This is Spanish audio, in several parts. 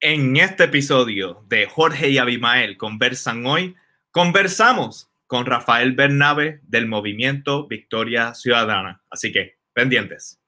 En este episodio de Jorge y Abimael conversan hoy, conversamos con Rafael Bernabe del movimiento Victoria Ciudadana. Así que, pendientes.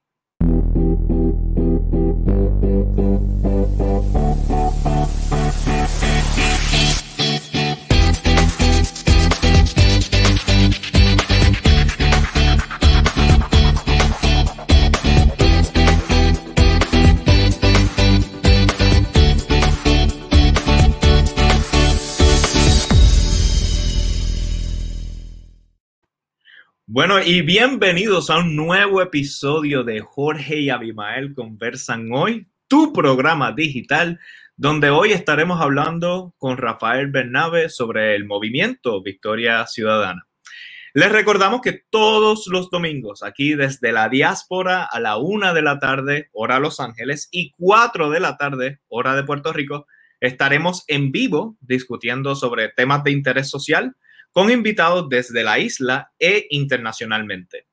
Bueno, y bienvenidos a un nuevo episodio de Jorge y Abimael Conversan Hoy, tu programa digital, donde hoy estaremos hablando con Rafael Bernabe sobre el movimiento Victoria Ciudadana. Les recordamos que todos los domingos, aquí desde la diáspora a la una de la tarde, hora Los Ángeles, y cuatro de la tarde, hora de Puerto Rico, estaremos en vivo discutiendo sobre temas de interés social con invitados desde la isla e internacionalmente.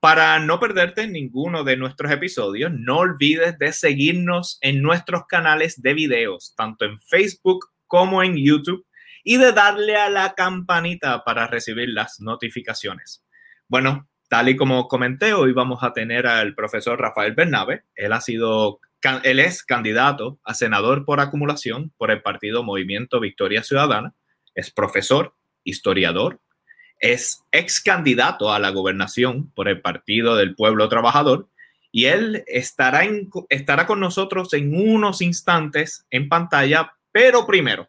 Para no perderte ninguno de nuestros episodios, no olvides de seguirnos en nuestros canales de videos, tanto en Facebook como en YouTube, y de darle a la campanita para recibir las notificaciones. Bueno, tal y como comenté, hoy vamos a tener al profesor Rafael Bernabe. Él ha sido, él es candidato a senador por acumulación por el partido Movimiento Victoria Ciudadana. Es profesor historiador, es ex candidato a la gobernación por el Partido del Pueblo Trabajador y él estará, estará con nosotros en unos instantes en pantalla, pero primero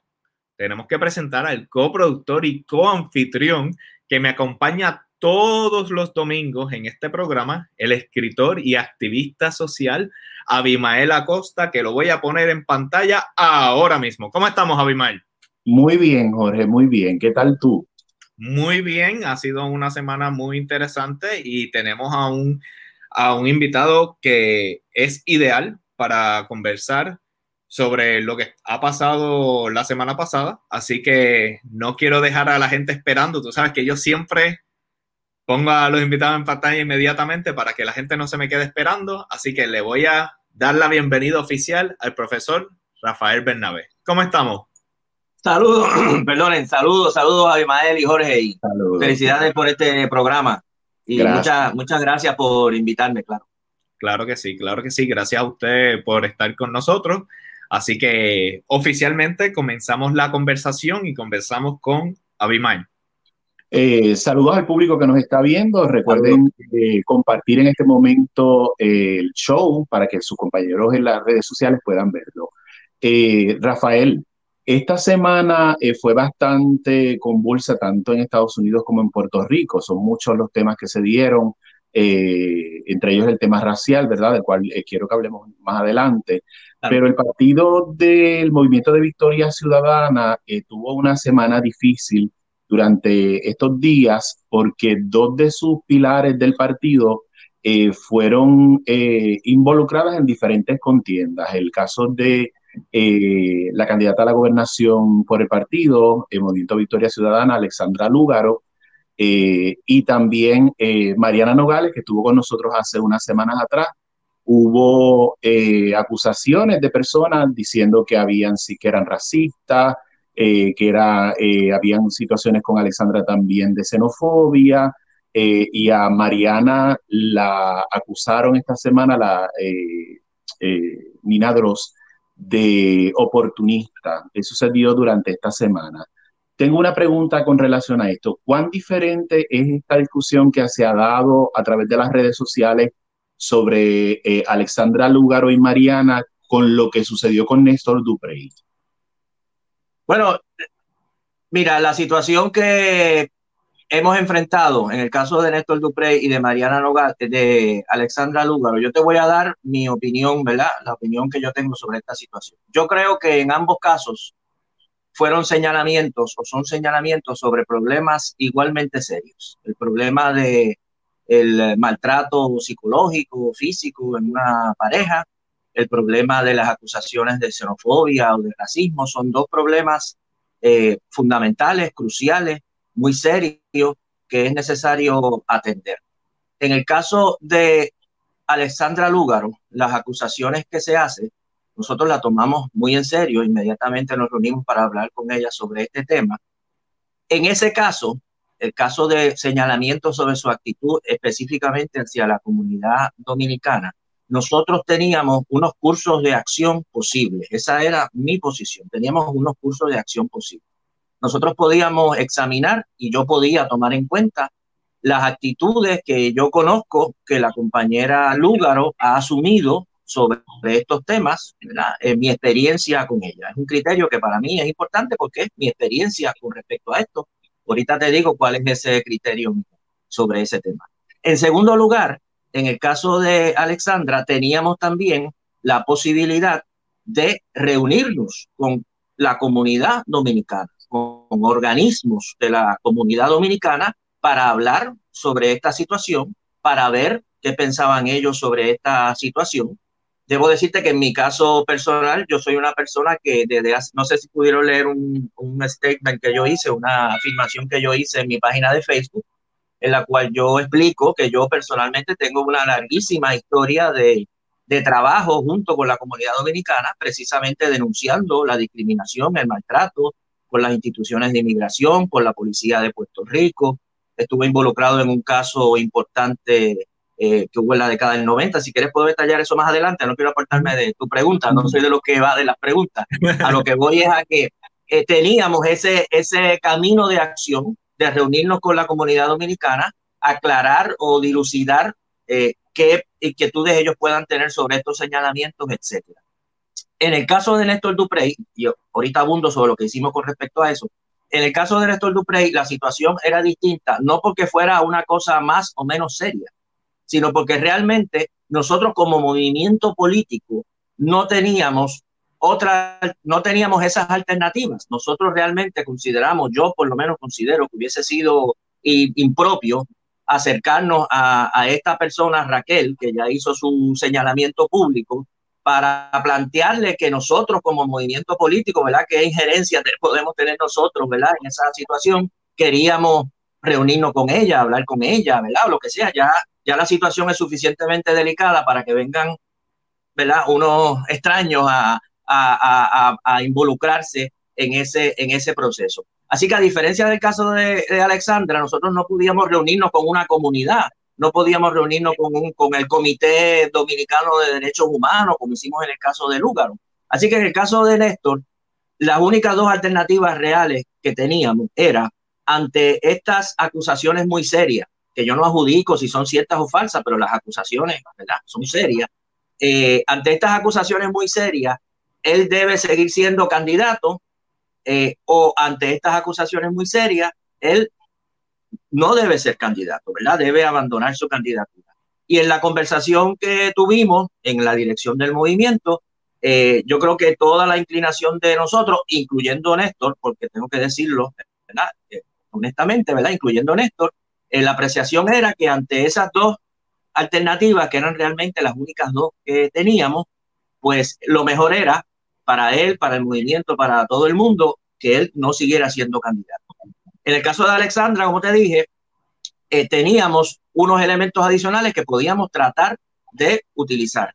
tenemos que presentar al coproductor y coanfitrión que me acompaña todos los domingos en este programa, el escritor y activista social Abimael Acosta, que lo voy a poner en pantalla ahora mismo. ¿Cómo estamos, Abimael? Muy bien, Jorge, muy bien. ¿Qué tal tú? Muy bien, ha sido una semana muy interesante y tenemos a un, a un invitado que es ideal para conversar sobre lo que ha pasado la semana pasada. Así que no quiero dejar a la gente esperando. Tú sabes que yo siempre pongo a los invitados en pantalla inmediatamente para que la gente no se me quede esperando. Así que le voy a dar la bienvenida oficial al profesor Rafael Bernabé. ¿Cómo estamos? Saludos, perdonen, saludos, saludos a Abimael y Jorge. Y felicidades por este programa. Y muchas, muchas gracias por invitarme, claro. Claro que sí, claro que sí. Gracias a usted por estar con nosotros. Así que oficialmente comenzamos la conversación y conversamos con Abimael. Eh, saludos al público que nos está viendo. Recuerden eh, compartir en este momento el show para que sus compañeros en las redes sociales puedan verlo. Eh, Rafael, esta semana eh, fue bastante convulsa tanto en Estados Unidos como en Puerto Rico. Son muchos los temas que se dieron, eh, entre ellos el tema racial, ¿verdad? Del cual eh, quiero que hablemos más adelante. Pero el partido del Movimiento de Victoria Ciudadana tuvo una semana difícil durante estos días porque dos de sus pilares del partido fueron involucradas en diferentes contiendas. El caso de eh, la candidata a la gobernación por el partido, el Movimiento Victoria Ciudadana, Alexandra Lúgaro, eh, y también eh, Mariana Nogales, que estuvo con nosotros hace unas semanas atrás. Hubo acusaciones de personas diciendo que habían sí eran racistas, que era, habían situaciones con Alexandra también de xenofobia, y a Mariana la acusaron esta semana, la Nina Dross, de oportunista. Eso se durante esta semana. Tengo una pregunta con relación a esto. ¿Cuán diferente es esta discusión que se ha dado a través de las redes sociales sobre eh, Alexandra Lugaro y Mariana con lo que sucedió con Néstor Duprey? Bueno, mira, la situación que hemos enfrentado en el caso de Néstor Duprey y de Mariana Nogal, de Alexandra Lúgaro, yo te voy a dar mi opinión, ¿verdad? La opinión que yo tengo sobre esta situación. Yo creo que en ambos casos fueron señalamientos o son señalamientos sobre problemas igualmente serios. El problema de el maltrato psicológico, físico en una pareja, el problema de las acusaciones de xenofobia o de racismo, son dos problemas eh, fundamentales, cruciales, muy que es necesario atender. En el caso de Alexandra Lúgaro, las acusaciones que se hacen nosotros la tomamos muy en serio, inmediatamente nos reunimos para hablar con ella sobre este tema. En ese caso, el caso de señalamiento sobre su actitud específicamente hacia la comunidad dominicana, nosotros teníamos unos cursos de acción posibles. Esa era mi posición. Teníamos unos cursos de acción posibles. Nosotros podíamos examinar y yo podía tomar en cuenta las actitudes que yo conozco que la compañera Lúgaro ha asumido sobre estos temas, mi experiencia con ella. Es un criterio que para mí es importante porque es mi experiencia con respecto a esto. Ahorita te digo cuál es ese criterio sobre ese tema. En segundo lugar, en el caso de Alexandra, teníamos también la posibilidad de reunirnos con la comunidad dominicana, con organismos de la comunidad dominicana para hablar sobre esta situación, para ver qué pensaban ellos sobre esta situación. Debo decirte que en mi caso personal, yo soy una persona que desde no sé si pudieron leer un, statement que yo hice, una afirmación que yo hice en mi página de Facebook, en la cual yo explico que yo personalmente tengo una larguísima historia de trabajo junto con la comunidad dominicana, precisamente denunciando la discriminación, el maltrato por las instituciones de inmigración, por la policía de Puerto Rico. Estuve involucrado en un caso importante eh, que hubo en la década del 90. Si quieres puedo detallar eso más adelante, no quiero apartarme de tu pregunta, no soy de lo que va de las preguntas. A lo que voy es a que eh, teníamos ese, ese camino de acción de reunirnos con la comunidad dominicana, aclarar o dilucidar eh, qué inquietudes ellos puedan tener sobre estos señalamientos, etcétera. En el caso de Néstor Duprey, yo ahorita abundo sobre lo que hicimos con respecto a eso. En el caso de Néstor Duprey, la situación era distinta, no porque fuera una cosa más o menos seria, sino porque realmente nosotros como movimiento político no teníamos otra, no teníamos esas alternativas. Nosotros realmente consideramos, yo por lo menos considero que hubiese sido impropio acercarnos a, esta persona, Raquel, que ya hizo su señalamiento público, para plantearle que nosotros como movimiento político, ¿verdad? ¿Qué injerencia podemos tener nosotros, ¿verdad? En esa situación, queríamos reunirnos con ella, hablar con ella, ¿verdad? Lo que sea, ya, ya la situación es suficientemente delicada para que vengan, ¿verdad? Unos extraños a, a, involucrarse en ese, en ese proceso. Así que a diferencia del caso de, Alexandra, nosotros no podíamos reunirnos con una comunidad, no podíamos reunirnos con, con el Comité Dominicano de Derechos Humanos, como hicimos en el caso de Lúgaro. Así que en el caso de Néstor, las únicas dos alternativas reales que teníamos era ante estas acusaciones muy serias, que yo no adjudico si son ciertas o falsas, pero las acusaciones ¿verdad? son serias. Eh, ante estas acusaciones muy serias, él debe seguir siendo candidato eh, o ante estas acusaciones muy serias, él no debe ser candidato, ¿verdad? Debe abandonar su candidatura. Y en la conversación que tuvimos en la dirección del movimiento, eh, yo creo que toda la inclinación de nosotros, incluyendo Néstor, porque tengo que decirlo. Eh, honestamente, ¿verdad? Incluyendo Néstor, la apreciación era que ante esas dos alternativas, que eran realmente las únicas dos que teníamos, pues lo mejor era para él, para el movimiento, para todo el mundo, que él no siguiera siendo candidato. En el caso de Alexandra, como te dije, eh, teníamos unos elementos adicionales que podíamos tratar de utilizar.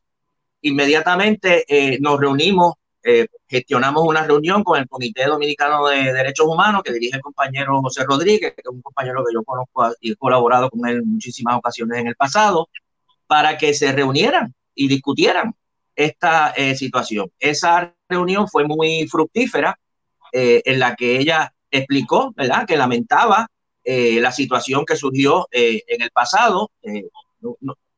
Inmediatamente eh, nos reunimos, eh, gestionamos una reunión con el Comité Dominicano de Derechos Humanos que dirige el compañero José Rodríguez, que es un compañero que yo conozco y he colaborado con él en muchísimas ocasiones en el pasado, para que se reunieran y discutieran esta situación. Esa reunión fue muy fructífera, eh, en la que ella explicó, ¿verdad?, que lamentaba eh, la situación que surgió eh, en el pasado.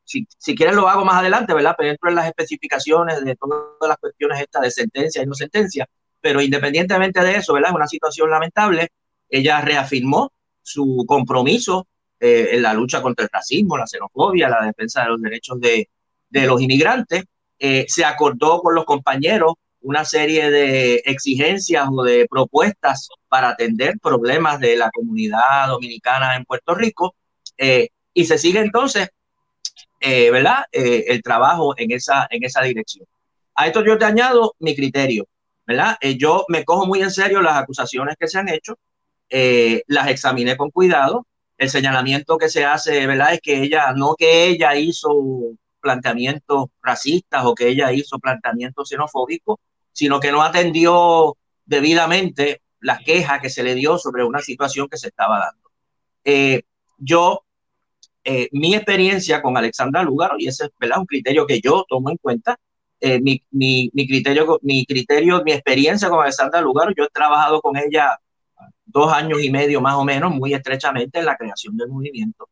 si, si quieres lo hago más adelante, ¿verdad?, pero entro en las especificaciones de todas las cuestiones estas de sentencia y no sentencia, pero independientemente de eso, ¿verdad?, es una situación lamentable. Ella reafirmó su compromiso en la lucha contra el racismo, la xenofobia, la defensa de los derechos de, de los inmigrantes. se acordó con los compañeros una serie de exigencias o de propuestas para atender problemas de la comunidad dominicana en Puerto Rico eh, y se sigue entonces, eh, ¿verdad? Eh, el trabajo en esa, en esa dirección. A esto yo te añado mi criterio, ¿verdad? yo me cojo muy en serio las acusaciones que se han hecho, las examiné con cuidado. El señalamiento que se hace, ¿verdad? Es que ella, no que ella hizo planteamientos racistas o que ella hizo planteamientos xenofóbicos, sino que no atendió debidamente las quejas que se le dio sobre una situación que se estaba dando. Eh, yo, eh, mi experiencia con Alexandra Lugaro, y ese es un criterio que yo tomo en cuenta, eh, mi, mi, mi, criterio, mi criterio, mi experiencia con Alexandra Lugaro, yo he trabajado con ella dos años y medio más o menos, muy estrechamente en la creación del movimiento,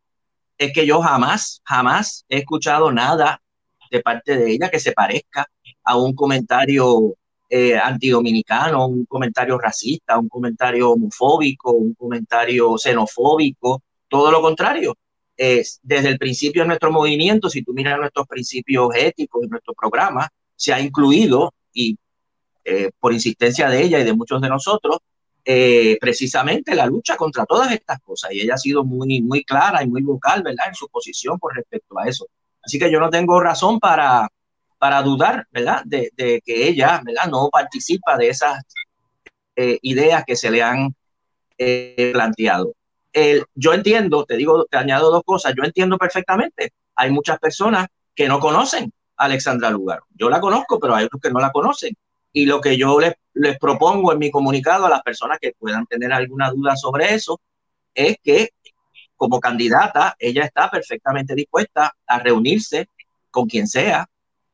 es que yo jamás, jamás he escuchado nada de parte de ella que se parezca a un comentario eh, antidominicano, un comentario racista, un comentario homofóbico, un comentario xenofóbico, todo lo contrario. desde el principio de nuestro movimiento, si tú miras nuestros principios éticos y nuestro programa, se ha incluido, y eh, por insistencia de ella y de muchos de nosotros, eh, precisamente la lucha contra todas estas cosas. Y ella ha sido muy, muy clara y muy vocal, ¿verdad?, en su posición con respecto a eso. Así que yo no tengo razón para, para dudar, ¿verdad?, de, que ella, ¿verdad?, no participa de esas eh, ideas que se le han planteado. yo entiendo, te digo, te añado dos cosas, yo entiendo perfectamente, hay muchas personas que no conocen Alexandra Lugar. Yo la conozco, pero hay otros que no la conocen. Y lo que yo les propongo en mi comunicado a las personas que puedan tener alguna duda sobre eso es que como candidata ella está perfectamente dispuesta a reunirse con quien sea,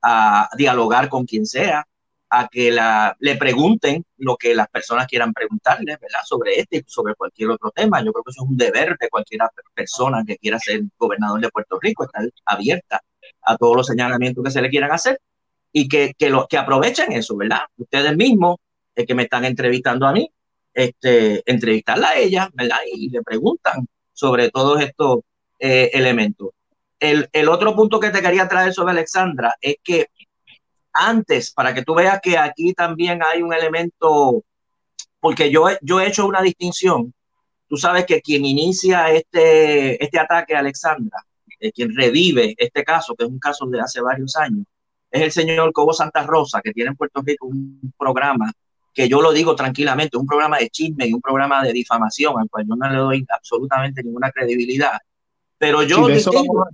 a dialogar con quien sea, a que la, le pregunten lo que las personas quieran preguntarle, ¿verdad? Sobre este y sobre cualquier otro tema. Yo creo que eso es un deber de cualquier persona que quiera ser gobernador de Puerto Rico, estar abierta a todos los señalamientos que se le quieran hacer y que, que, lo, que aprovechen eso, ¿verdad? Ustedes mismos, que me están entrevistando a mí, este, entrevistarla a ella, ¿verdad? Y le preguntan sobre todos estos eh, elementos. El, el, otro punto que te quería traer sobre Alexandra es que antes, para que tú veas que aquí también hay un elemento, porque yo, yo he hecho una distinción, tú sabes que quien inicia este, este ataque a Alexandra eh, quien revive este caso, que es un caso de hace varios años, es el señor Cobo Santa Rosa, que tiene en Puerto Rico un programa que yo lo digo tranquilamente, un programa de chisme y un programa de difamación, al cual yo no le doy absolutamente ninguna credibilidad. Pero yo, distingo,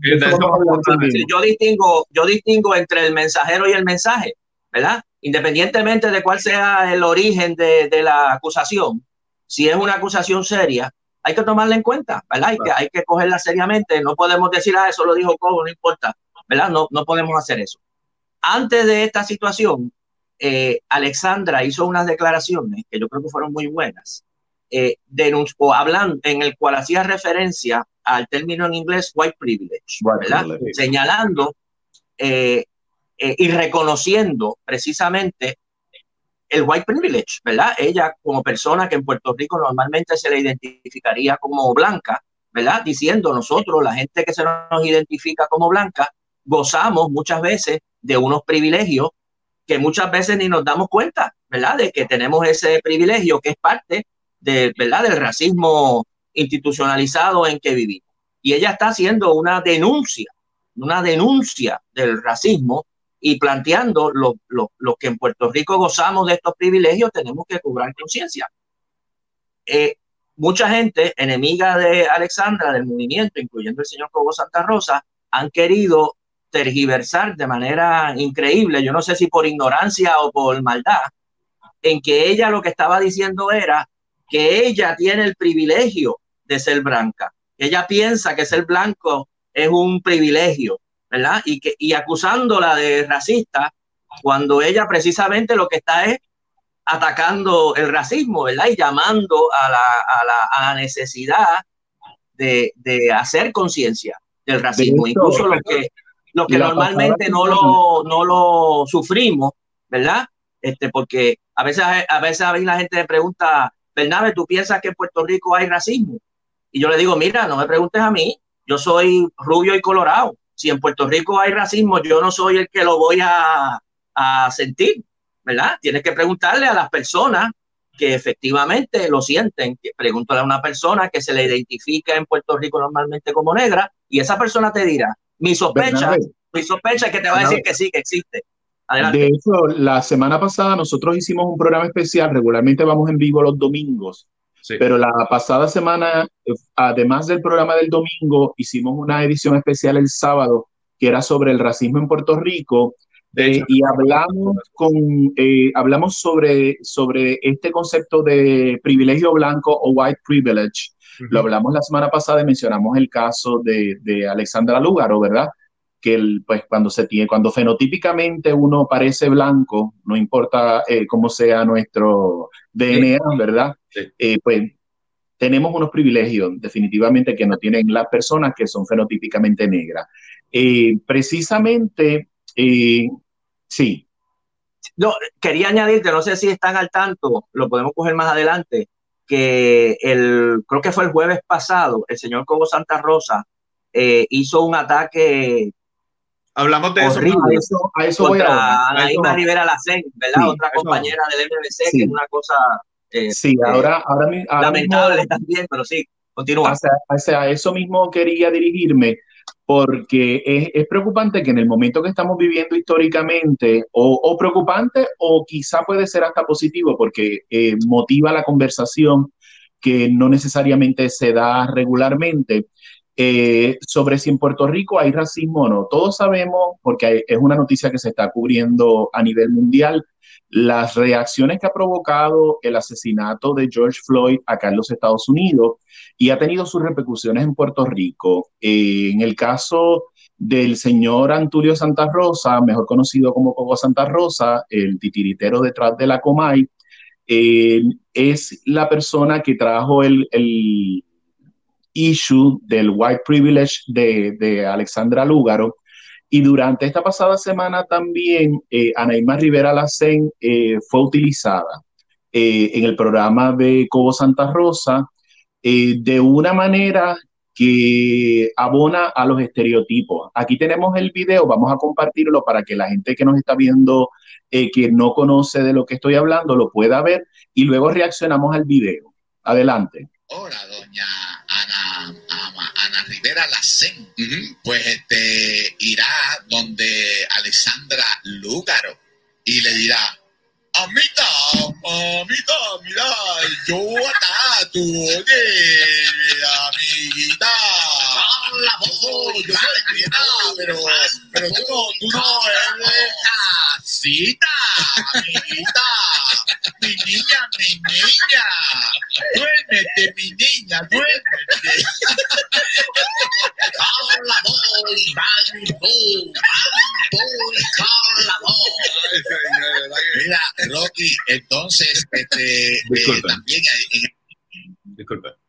yo, distingo, yo distingo entre el mensajero y el mensaje, ¿verdad? Independientemente de cuál sea el origen de, de la acusación, si es una acusación seria, hay que tomarla en cuenta, ¿verdad? Hay, que, hay que cogerla seriamente, no podemos decir, ah, eso lo dijo Cobo, no importa, ¿verdad? No, no podemos hacer eso. Antes de esta situación, eh, Alexandra hizo unas declaraciones que yo creo que fueron muy buenas, eh, o en el cual hacía referencia al término en inglés white privilege. Señalando eh, eh, y reconociendo precisamente el white privilege, ¿verdad? Ella como persona que en Puerto Rico normalmente se le identificaría como blanca, ¿verdad? Diciendo nosotros, la gente que se nos identifica como blanca, gozamos muchas veces de unos privilegios que muchas veces ni nos damos cuenta, ¿verdad? De que tenemos ese privilegio que es parte de, ¿verdad? Del racismo institucionalizado en que vivimos. Y ella está haciendo una denuncia, una denuncia del racismo y planteando lo, que en Puerto Rico gozamos de estos privilegios, tenemos que cobrar conciencia. Eh, mucha gente enemiga de Alexandra, del movimiento, incluyendo el señor Cobo Santa Rosa, han querido tergiversar de manera increíble, yo no sé si por ignorancia o por maldad, en que ella lo que estaba diciendo era que ella tiene el privilegio de ser blanca. Ella piensa que ser blanco es un privilegio ¿verdad? Y, que, y acusándola de racista cuando ella precisamente lo que está es atacando el racismo, ¿verdad? Y llamando a la, a la, a la necesidad de, de hacer conciencia del racismo, incluso los que, los que normalmente no lo, no lo sufrimos, ¿verdad? Este, porque a veces, a veces a la gente me pregunta, Bernabe, ¿tú piensas que en Puerto Rico hay racismo? Y yo le digo, mira, no me preguntes a mí, yo soy rubio y colorado si en Puerto Rico hay racismo, yo no soy el que lo voy a, sentir, ¿verdad? Tienes que preguntarle a las personas que efectivamente lo sienten. Pregúntale a una persona que se le identifica en Puerto Rico normalmente como negra y esa persona te dirá, mi sospecha, mi sospecha es que te va a decir que sí, que existe. Adelante. De hecho, la semana pasada nosotros hicimos un programa especial, regularmente vamos en vivo los domingos pero la pasada semana, además del programa del domingo, hicimos una edición especial el sábado que era sobre el racismo en Puerto Rico. Eh, y hablamos, con, eh, hablamos sobre, sobre este concepto de privilegio blanco o white privilege. Lo hablamos la semana pasada y mencionamos el caso de, de Alexandra Lúgaro, ¿verdad? Que el, pues cuando se tiene, cuando fenotípicamente uno parece blanco, no importa eh, cómo sea nuestro DNA, ¿verdad? pues tenemos unos privilegios definitivamente que no tienen las personas que son fenotípicamente negras. Eh, precisamente, eh, sí. No, quería añadirte, no sé si están al tanto, lo podemos coger más adelante, que el, creo que fue el jueves pasado, el señor Cobo Santa Rosa eh, hizo un ataque Hablamos de horrible, eso. A eso, contra Anaíma Rivera Lacén, ¿verdad? Otra compañera del MBC, que es una cosa eh, sí, eh, ahora, ahora, lamentable también, pero sí, continúa. a eso mismo quería dirigirme, porque es, es, preocupante que en el momento que estamos viviendo históricamente, o, o preocupante, o quizá puede ser hasta positivo, porque eh, motiva la conversación que no necesariamente se da regularmente. Sobre si en Puerto Rico hay racismo o no. Todos sabemos, porque es una noticia que se está cubriendo a nivel mundial, las reacciones que ha provocado el asesinato de George Floyd acá en los Estados Unidos y ha tenido sus repercusiones en Puerto Rico. Eh, en el caso del señor Antulio Santa Rosa, mejor conocido como Coco Santa Rosa, el titiritero detrás de la Comay, es la persona que trajo el, issue del white privilege de, de Alexandra Lúgaro, y durante esta pasada semana también eh, Anaíma Rivera Lacén eh, fue utilizada eh, en el programa de Cobo Santa Rosa eh, de una manera que abona a los estereotipos. Aquí tenemos el video, vamos a compartirlo para que la gente que nos está viendo, que no conoce de lo que estoy hablando, lo pueda ver y luego reaccionamos al video. Adelante. Hola, doña Ana, Ana, Rivera Lacén, pues este, irá donde Alessandra Lúgaro y le dirá, Amita, amita, mira, yo acá, tú, oye, amiguita, la voz, yo soy criada, pero, pero tú no, tú no eres amiguita, mi niña, mi niña, duérmete, mi niña, duérmete. Carla voy, voy. Mira, Rocky, entonces, este, eh, también hay, Disculpa.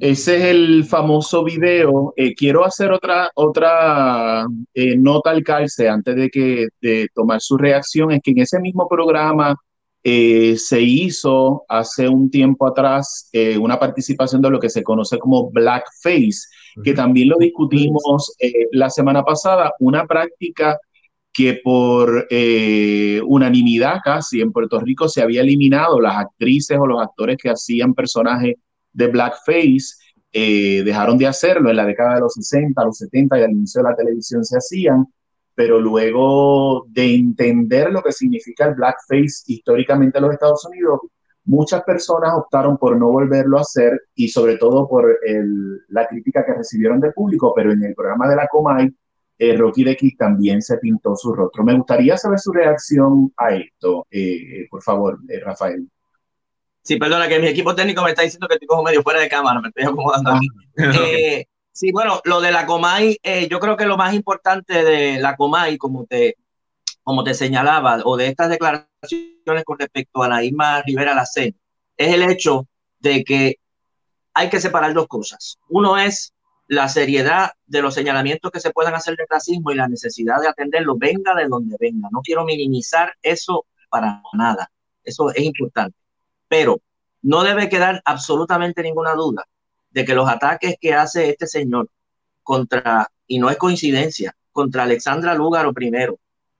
Ese es el famoso video. Eh, quiero hacer otra, otra eh, nota al calce antes de, que, de tomar su reacción. Es que en ese mismo programa eh, se hizo hace un tiempo atrás una participación de lo que se conoce como blackface, que también lo discutimos la semana pasada, una práctica que por unanimidad casi en Puerto Rico se había eliminado las actrices o los actores que hacían personajes de blackface eh, dejaron de hacerlo en la década de los 60, los 70 y al inicio de la televisión se hacían, pero luego de entender lo que significa el blackface históricamente en los Estados Unidos, muchas personas optaron por no volverlo a hacer y sobre todo por la crítica que recibieron del público, pero en el programa de la Comay, eh, Rocky de también se pintó su rostro. Me gustaría saber su reacción a esto, eh, por favor, Rafael. Sí, perdona, que mi equipo técnico me está diciendo que estoy como medio fuera de cámara, me estoy acomodando aquí. Ah, eh, sí, bueno, lo de la Comay, eh, yo creo que lo más importante de la Comay, como te, como te señalaba, o de estas declaraciones con respecto a la Isma Rivera Lacén, es el hecho de que hay que separar dos cosas. Uno es la seriedad de los señalamientos que se puedan hacer de racismo y la necesidad de atenderlo, venga de donde venga. No quiero minimizar eso para nada. Eso es importante. Pero no debe quedar absolutamente ninguna duda de que los ataques que hace este señor contra, y no es coincidencia, contra Alexandra Lúgaro primero,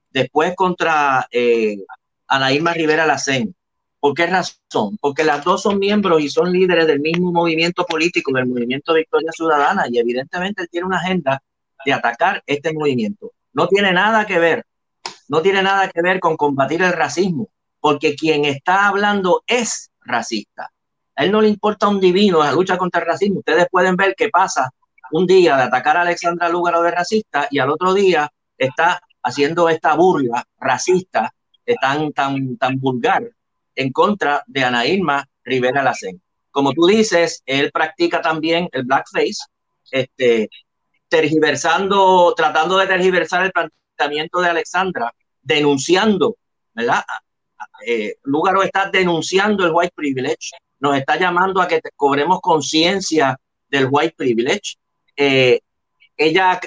después contra eh, Anaíma Rivera Lacén. ¿Por qué razón? Porque las dos son miembros y son líderes del mismo movimiento político, del movimiento Victoria Ciudadana, y evidentemente él tiene una agenda de atacar este movimiento. No tiene nada que ver, no tiene nada que ver con combatir el racismo, porque quien está hablando es racista. A él no le importa un divino la lucha contra el racismo. Ustedes pueden ver qué pasa un día de atacar a Alexandra Lúgaro de racista y al otro día está haciendo esta burla racista eh, tan, tan, tan vulgar en contra de Ana Irma Rivera Lacen. Como tú dices, él practica también el blackface, este, tergiversando, tratando de tergiversar el planteamiento de Alexandra, denunciando, ¿verdad? Eh, Lúgaro está denunciando el white privilege, nos está llamando a que cobremos conciencia del white privilege. Eh, ella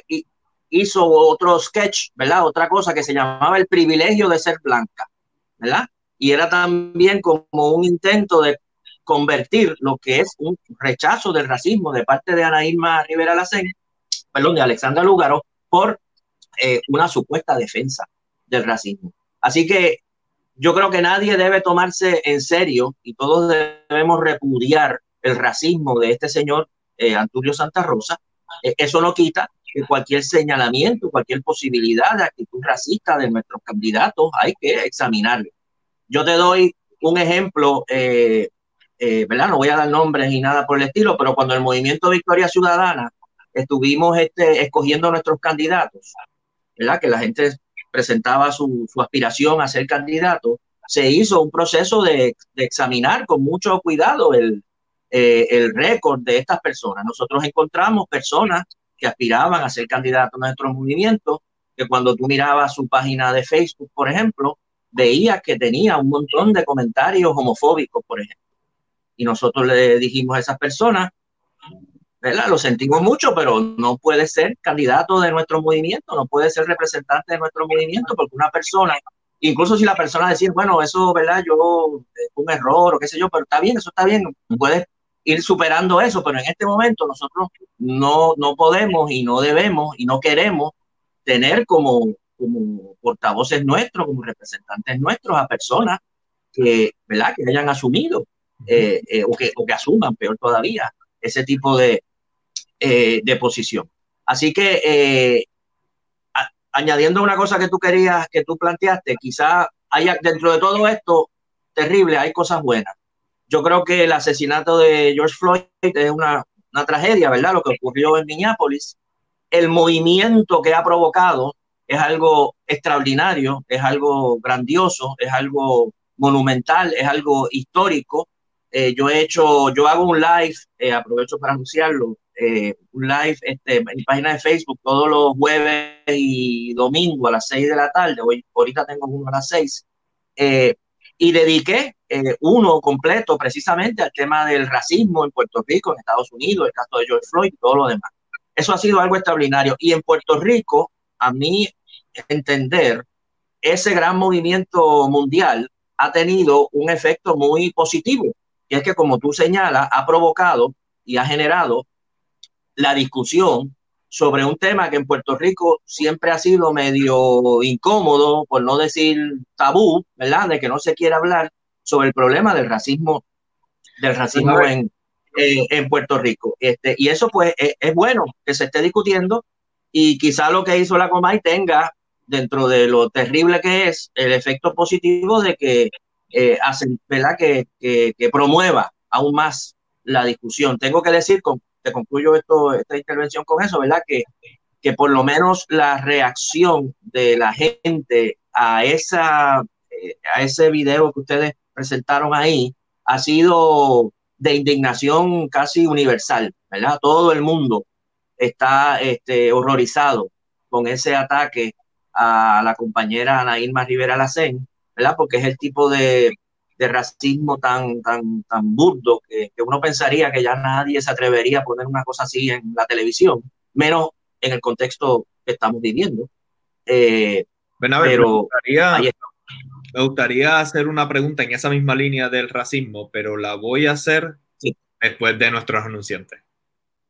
hizo otro sketch, ¿verdad? Otra cosa que se llamaba el privilegio de ser blanca, ¿verdad? Y era también como un intento de convertir lo que es un rechazo del racismo de parte de Ana Irma Rivera Lacen, perdón, de Alexandra Lúgaro, por eh, una supuesta defensa del racismo. Así que yo creo que nadie debe tomarse en serio y todos debemos repudiar el racismo de este señor eh, Antonio Santa Rosa. Eh, eso no quita que cualquier señalamiento, cualquier posibilidad de actitud racista de nuestros candidatos hay que examinarlo. Yo te doy un ejemplo, eh, ¿verdad? No voy a dar nombres ni nada por el estilo, pero cuando el movimiento Victoria Ciudadana estuvimos este, escogiendo nuestros candidatos, ¿verdad? Que la gente presentaba su, aspiración a ser candidato, se hizo un proceso de, examinar con mucho cuidado el, eh, el récord de estas personas. Nosotros encontramos personas que aspiraban a ser candidatos a nuestro movimiento, que cuando tú mirabas su página de Facebook, por ejemplo, veías que tenía un montón de comentarios homofóbicos, por ejemplo. Y nosotros le dijimos a esas personas, lo sentimos mucho, pero no puede ser candidato de nuestro movimiento, no puede ser representante de nuestro movimiento, porque una persona, incluso si la persona decir, bueno, eso, ¿verdad? Yo, es un error o qué sé yo, pero está bien, eso está bien, puedes ir superando eso, pero en este momento nosotros no, no podemos y no debemos y no queremos tener como, como portavoces nuestros, como representantes nuestros a personas que, ¿verdad? que hayan asumido eh, eh, o, que, o que asuman, peor todavía, ese tipo de, eh, de posición. Así que, eh, añadiendo una cosa que tú querías, que tú planteaste, quizá haya dentro de todo esto terrible, hay cosas buenas. Yo creo que el asesinato de George Floyd es una, una tragedia, ¿verdad? Lo que ocurrió en Minneapolis. El movimiento que ha provocado es algo extraordinario, es algo grandioso, es algo monumental, es algo histórico. Eh, yo he hecho, yo hago un live, aprovecho para anunciarlo, eh, un live este, en mi página de Facebook todos los jueves y domingo a las 6 de la tarde. Hoy, ahorita tengo uno a las 6. Eh, y dediqué eh, uno completo precisamente al tema del racismo en Puerto Rico, en Estados Unidos, el caso de George Floyd y todo lo demás. Eso ha sido algo extraordinario. Y en Puerto Rico, a mí entender, ese gran movimiento mundial ha tenido un efecto muy positivo. Y es que, como tú señalas, ha provocado y ha generado la discusión sobre un tema que en Puerto Rico siempre ha sido medio incómodo, por no decir tabú, ¿verdad? De que no se quiere hablar sobre el problema del racismo, del racismo en, en, Puerto Rico. Este, y eso pues es, bueno que se esté discutiendo y quizá lo que hizo la Comay tenga dentro de lo terrible que es el efecto positivo de que eh, ¿verdad? Que, que, que promueva aún más la discusión. Tengo que decir con concluyo esto, esta intervención con eso, ¿verdad? Que, que por lo menos la reacción de la gente a, esa, eh, a ese video que ustedes presentaron ahí ha sido de indignación casi universal, ¿verdad? Todo el mundo está este, horrorizado con ese ataque a la compañera Ana Irma Rivera Lacén, ¿verdad? Porque es el tipo de, de racismo tan, tan, tan burdo que, uno pensaría que ya nadie se atrevería a poner una cosa así en la televisión, menos en el contexto que estamos viviendo. Eh, pero me gustaría, me gustaría, hacer una pregunta en esa misma línea del racismo, pero la voy a hacer después de nuestros anunciantes.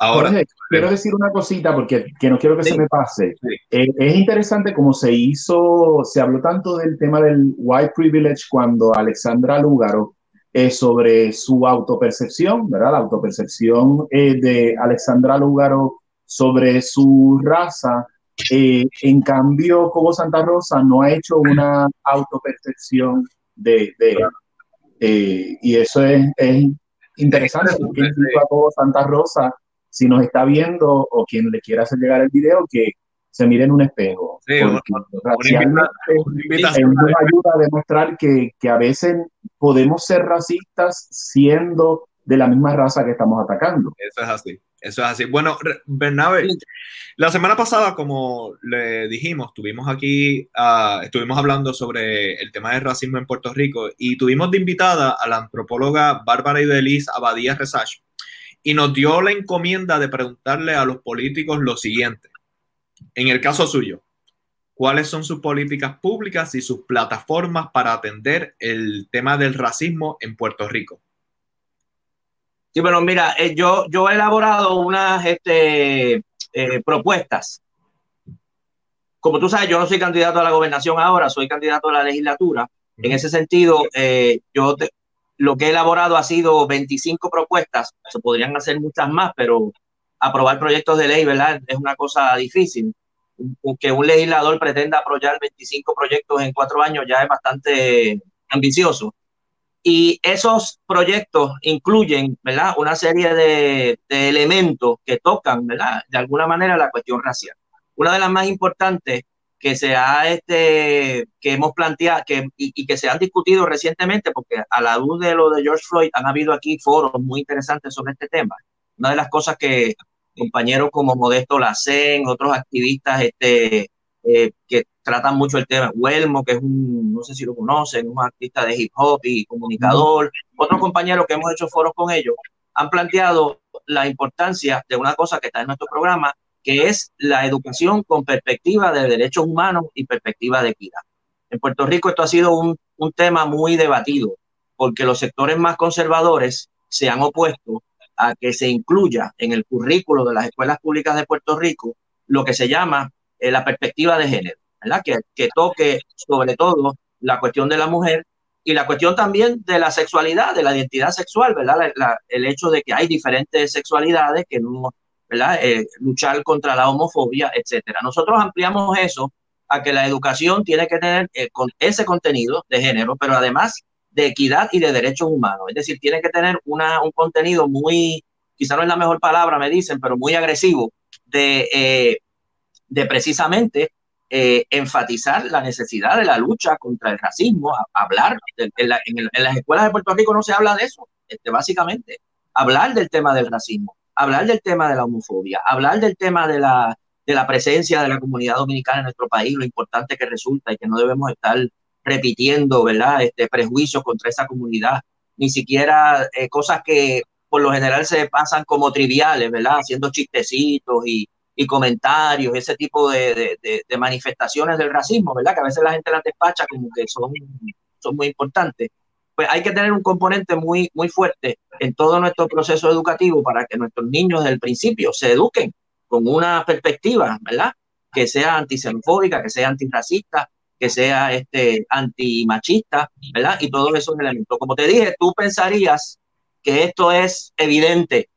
Ahora, quiero decir una cosita porque que no quiero que se me pase. Eh, es interesante cómo se hizo, se habló tanto del tema del white privilege cuando Alexandra Lúgaro eh, sobre su autopercepción, ¿verdad? La autopercepción eh, de Alexandra Lúgaro sobre su raza. en cambio, como Santa Rosa no ha hecho una autopercepción de, de y eso es, es interesante porque a todo Santa Rosa si nos está viendo o quien le quiera hacer llegar el video, que se mire en un espejo. Sí, nos ayuda a demostrar que, que, a veces podemos ser racistas siendo de la misma raza que estamos atacando. Eso es así, eso es así. Bueno, Bernabe, la semana pasada, como le dijimos, tuvimos aquí, uh, estuvimos hablando sobre el tema del racismo en Puerto Rico y tuvimos de invitada a la antropóloga Bárbara Ibelis Abadía Resach, y nos dio la encomienda de preguntarle a los políticos lo siguiente. En el caso suyo, ¿cuáles son sus políticas públicas y sus plataformas para atender el tema del racismo en Puerto Rico? Sí, bueno, mira, eh, yo, yo he elaborado unas este, eh, propuestas. Como tú sabes, yo no soy candidato a la gobernación ahora, soy candidato a la legislatura. En ese sentido, eh, yo te, lo que he elaborado ha sido 25 propuestas, se podrían hacer muchas más, pero aprobar proyectos de ley, ¿verdad? Es una cosa difícil. Que un legislador pretenda apoyar 25 proyectos en cuatro años ya es bastante ambicioso. Y esos proyectos incluyen, ¿verdad? Una serie de, de elementos que tocan, ¿verdad? De alguna manera la cuestión racial. Una de las más importantes que se ha, este, que hemos planteado que, y, que se han discutido recientemente, porque a la luz de lo de George Floyd han habido aquí foros muy interesantes sobre este tema. Una de las cosas que compañeros como Modesto Lacen, otros activistas este, eh, que tratan mucho el tema, Huelmo, que es un, no sé si lo conocen, un artista de hip hop y comunicador, otros compañeros que hemos hecho foros con ellos, han planteado la importancia de una cosa que está en nuestro programa, que es la educación con perspectiva de derechos humanos y perspectiva de equidad. En Puerto Rico esto ha sido un, un tema muy debatido porque los sectores más conservadores se han opuesto a que se incluya en el currículo de las escuelas públicas de Puerto Rico lo que se llama eh, la perspectiva de género, ¿verdad? Que, que, toque sobre todo la cuestión de la mujer y la cuestión también de la sexualidad, de la identidad sexual, ¿verdad? el hecho de que hay diferentes sexualidades que eh, luchar contra la homofobia, etcétera. Nosotros ampliamos eso a que la educación tiene que tener eh, con ese contenido de género, pero además de equidad y de derechos humanos. Es decir, tiene que tener una, un contenido muy, quizá no es la mejor palabra, me dicen, pero muy agresivo de, eh, de precisamente enfatizar la necesidad de la lucha contra el racismo, hablar, en, en, las escuelas de Puerto Rico no se habla de eso, este, básicamente, hablar del tema del racismo hablar del tema de la homofobia, hablar del tema de la, de la presencia de la comunidad dominicana en nuestro país, lo importante que resulta y que no debemos estar repitiendo, ¿verdad? Este, prejuicios contra esa comunidad, ni siquiera eh, cosas que por lo general se pasan como triviales, ¿verdad? Haciendo chistecitos y, y comentarios, ese tipo de, de, manifestaciones del racismo, ¿verdad? Que a veces la gente las despacha como que son, son muy importantes pues hay que tener un componente muy, muy fuerte en todo nuestro proceso educativo para que nuestros niños desde el principio se eduquen con una perspectiva, ¿verdad? Que sea antisemofóbica, que sea antirracista, que sea este, antimachista, ¿verdad? Y todos esos elementos. Como te dije, tú pensarías que esto es evidente,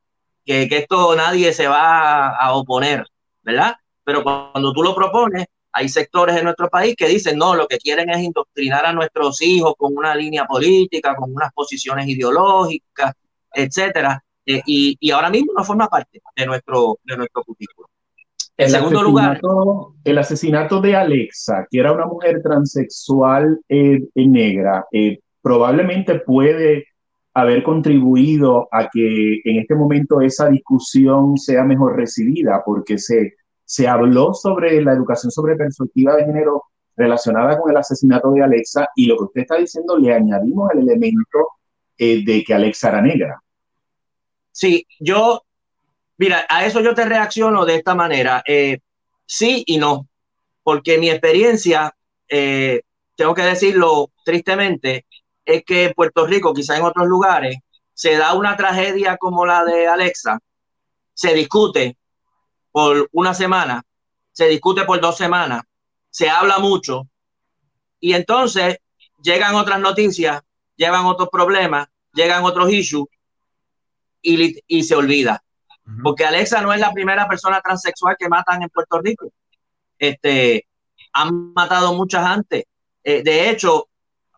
que, que esto nadie se va a oponer, ¿verdad? Pero cuando tú lo propones, hay sectores en nuestro país que dicen, no, lo que quieren es indoctrinar a nuestros hijos con una línea política, con unas posiciones ideológicas, etcétera. Eh, y, y, ahora mismo no forma parte de nuestro, de nuestro currículo. En segundo lugar, el asesinato de Alexa, que era una mujer transexual eh, negra, eh, probablemente puede haber contribuido a que en este momento esa discusión sea mejor recibida, porque se se habló sobre la educación sobre perspectiva de género relacionada con el asesinato de Alexa y lo que usted está diciendo le añadimos el elemento eh, de que Alexa era negra. Sí, yo, mira, a eso yo te reacciono de esta manera, eh, sí y no, porque mi experiencia, eh, tengo que decirlo tristemente, es que en Puerto Rico, quizá en otros lugares, se da una tragedia como la de Alexa se discute por una semana, se discute por dos semanas, se habla mucho y entonces llegan otras noticias, llevan otros problemas, llegan otros issues y, y se olvida. Porque Alexa no es la primera persona transexual que matan en Puerto Rico. Este, han matado muchas antes. Eh, de hecho,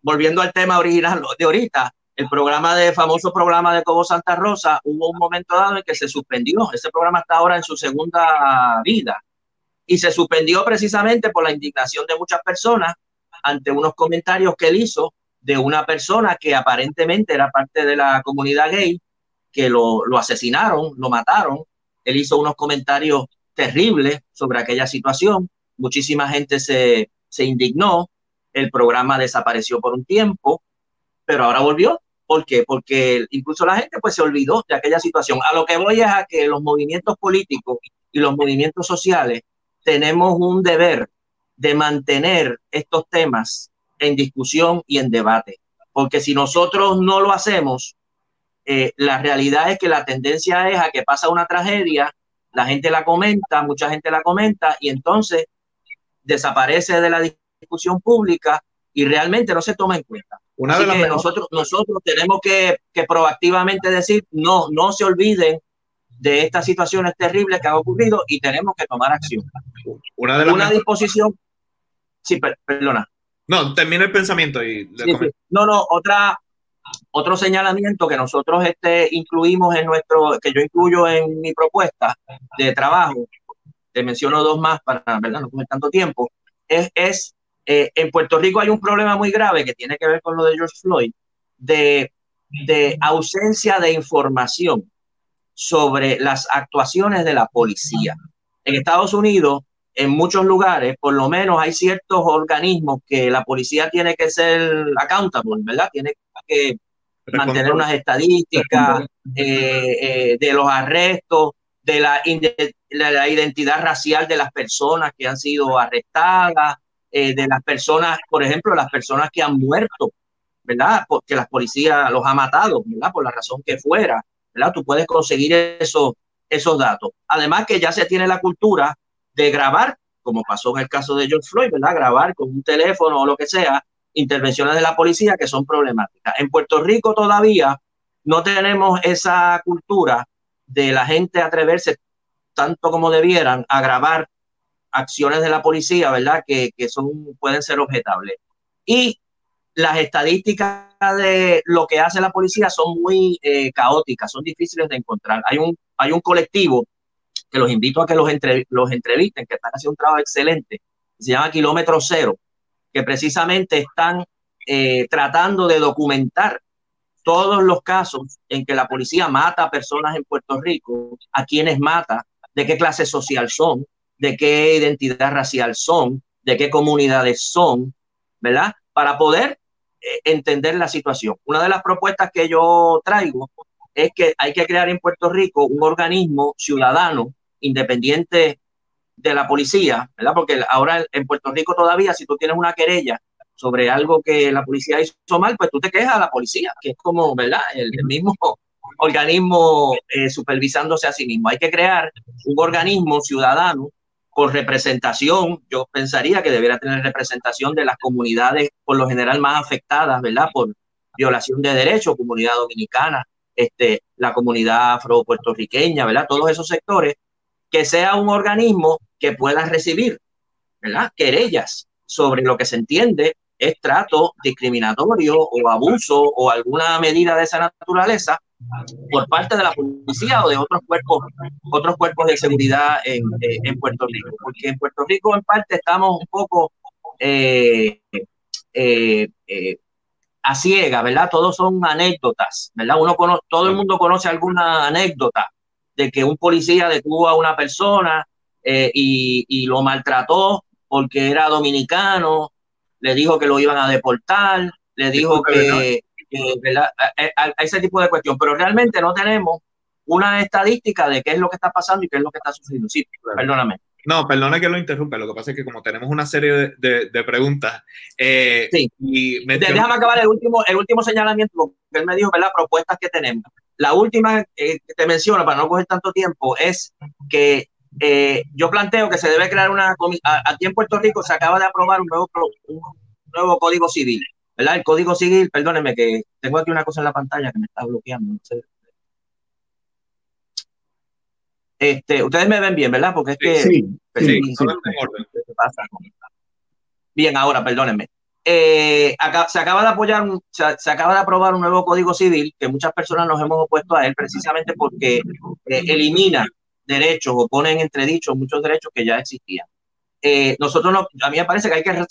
volviendo al tema original de ahorita, el programa de famoso programa de Cobo Santa Rosa, hubo un momento dado en que se suspendió. Ese programa está ahora en su segunda vida y se suspendió precisamente por la indignación de muchas personas ante unos comentarios que él hizo de una persona que aparentemente era parte de la comunidad gay, que lo, asesinaron, lo mataron. Él hizo unos comentarios terribles sobre aquella situación. Muchísima gente se indignó. El programa desapareció por un tiempo, pero ahora volvió ¿Por qué? Porque incluso la gente pues se olvidó de aquella situación. A lo que voy es a que los movimientos políticos y los movimientos sociales tenemos un deber de mantener estos temas en discusión y en debate. Porque si nosotros no lo hacemos, eh, la realidad es que la tendencia es a que pasa una tragedia, la gente la comenta, mucha gente la comenta y entonces desaparece de la discusión pública y realmente no se toma en cuenta. Una de las que nosotros, nosotros tenemos que, que, proactivamente decir, no, no se olviden de estas situaciones terribles que han ocurrido y tenemos que tomar acción. Una, de las Una disposición. Sí, perdona. No, termina el pensamiento y. No, no, otra, otro señalamiento que nosotros este, incluimos en nuestro, que yo incluyo en mi propuesta de trabajo, te menciono dos más para ¿verdad? no coger tanto tiempo, es, es eh, en Puerto Rico hay un problema muy grave que tiene que ver con lo de George Floyd, de, de ausencia de información sobre las actuaciones de la policía. En Estados Unidos, en muchos lugares, por lo menos hay ciertos organismos que la policía tiene que ser accountable, ¿verdad? Tiene que mantener unas estadísticas eh, eh, de los arrestos, de la, de la identidad racial de las personas que han sido arrestadas, eh, de las personas, por ejemplo, las personas que han muerto, ¿verdad? Porque la policía los ha matado, ¿verdad? Por la razón que fuera, ¿verdad? Tú puedes conseguir esos, esos datos. Además que ya se tiene la cultura de grabar, como pasó en el caso de George Floyd, ¿verdad? Grabar con un teléfono o lo que sea, intervenciones de la policía que son problemáticas. En Puerto Rico todavía no tenemos esa cultura de la gente atreverse tanto como debieran a grabar acciones de la policía, ¿verdad? Que, que son, pueden ser objetables. Y las estadísticas de lo que hace la policía son muy eh, caóticas, son difíciles de encontrar. Hay un, hay un colectivo que los invito a que los, los entrevisten, que están haciendo un trabajo excelente, se llama Kilómetro Cero, que precisamente están eh, tratando de documentar todos los casos en que la policía mata a personas en Puerto Rico, a quienes mata, de qué clase social son, de qué identidad racial son, de qué comunidades son, ¿verdad? Para poder eh, entender la situación. Una de las propuestas que yo traigo es que hay que crear en Puerto Rico un organismo ciudadano independiente de la policía, ¿verdad? Porque ahora en Puerto Rico todavía, si tú tienes una querella sobre algo que la policía hizo mal, pues tú te quejas a la policía, que es como, ¿verdad? El, mismo organismo eh, supervisándose a sí mismo. Hay que crear un organismo ciudadano con representación, yo pensaría que debería tener representación de las comunidades por lo general más afectadas, ¿verdad? Por violación de derechos, comunidad dominicana, este, la comunidad afro-puertorriqueña, ¿verdad? Todos esos sectores, que sea un organismo que pueda recibir, ¿verdad? Querellas sobre lo que se entiende es trato discriminatorio o abuso o alguna medida de esa naturaleza por parte de la policía o de otros cuerpos, otros cuerpos de seguridad en, eh, en Puerto Rico. Porque en Puerto Rico, en parte, estamos un poco eh, eh, a ciega, ¿verdad? Todos son anécdotas, ¿verdad? Uno todo el mundo conoce alguna anécdota de que un policía detuvo a una persona y, y lo maltrató porque era dominicano, le dijo que lo iban a deportar, le dijo que, a, ese tipo de cuestión, pero realmente no tenemos una estadística de qué es lo que está pasando y qué es lo que está sucediendo. Sí, perdóname. No, perdona que lo interrumpa. Lo que pasa es que como tenemos una serie de, de, preguntas. Eh, sí. Y Déjame acabar el último, el último señalamiento, porque él me dijo, ¿verdad? Propuestas que tenemos. La última eh, que te menciono, para no coger tanto tiempo, es que eh, yo planteo que se debe crear una. Aquí en Puerto Rico se acaba de aprobar un nuevo, un nuevo código civil. ¿Verdad? El código civil, perdóneme que tengo aquí una cosa en la pantalla que me está bloqueando. No sé. Este, ustedes me ven bien, ¿verdad? Porque es que... Sí, sí, Bien, ahora, perdónenme. Eh, se acaba de apoyar, se, acaba de aprobar un nuevo código civil que muchas personas nos hemos opuesto a él precisamente porque eh, elimina derechos o pone en entredicho muchos derechos que ya existían. Eh, nosotros, no, a mí me parece que hay que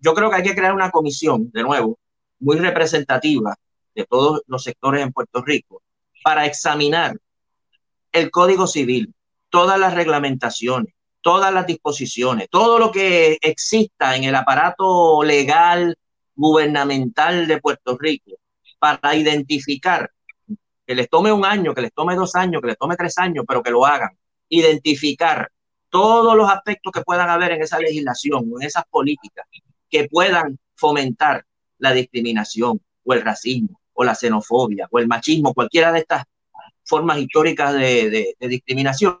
yo creo que hay que crear una comisión, de nuevo, muy representativa de todos los sectores en Puerto Rico para examinar el Código Civil, todas las reglamentaciones, todas las disposiciones, todo lo que exista en el aparato legal gubernamental de Puerto Rico para identificar que les tome un año, que les tome dos años, que les tome tres años, pero que lo hagan, identificar todos los aspectos que puedan haber en esa legislación o en esas políticas que puedan fomentar la discriminación o el racismo o la xenofobia o el machismo, cualquiera de estas formas históricas de, discriminación,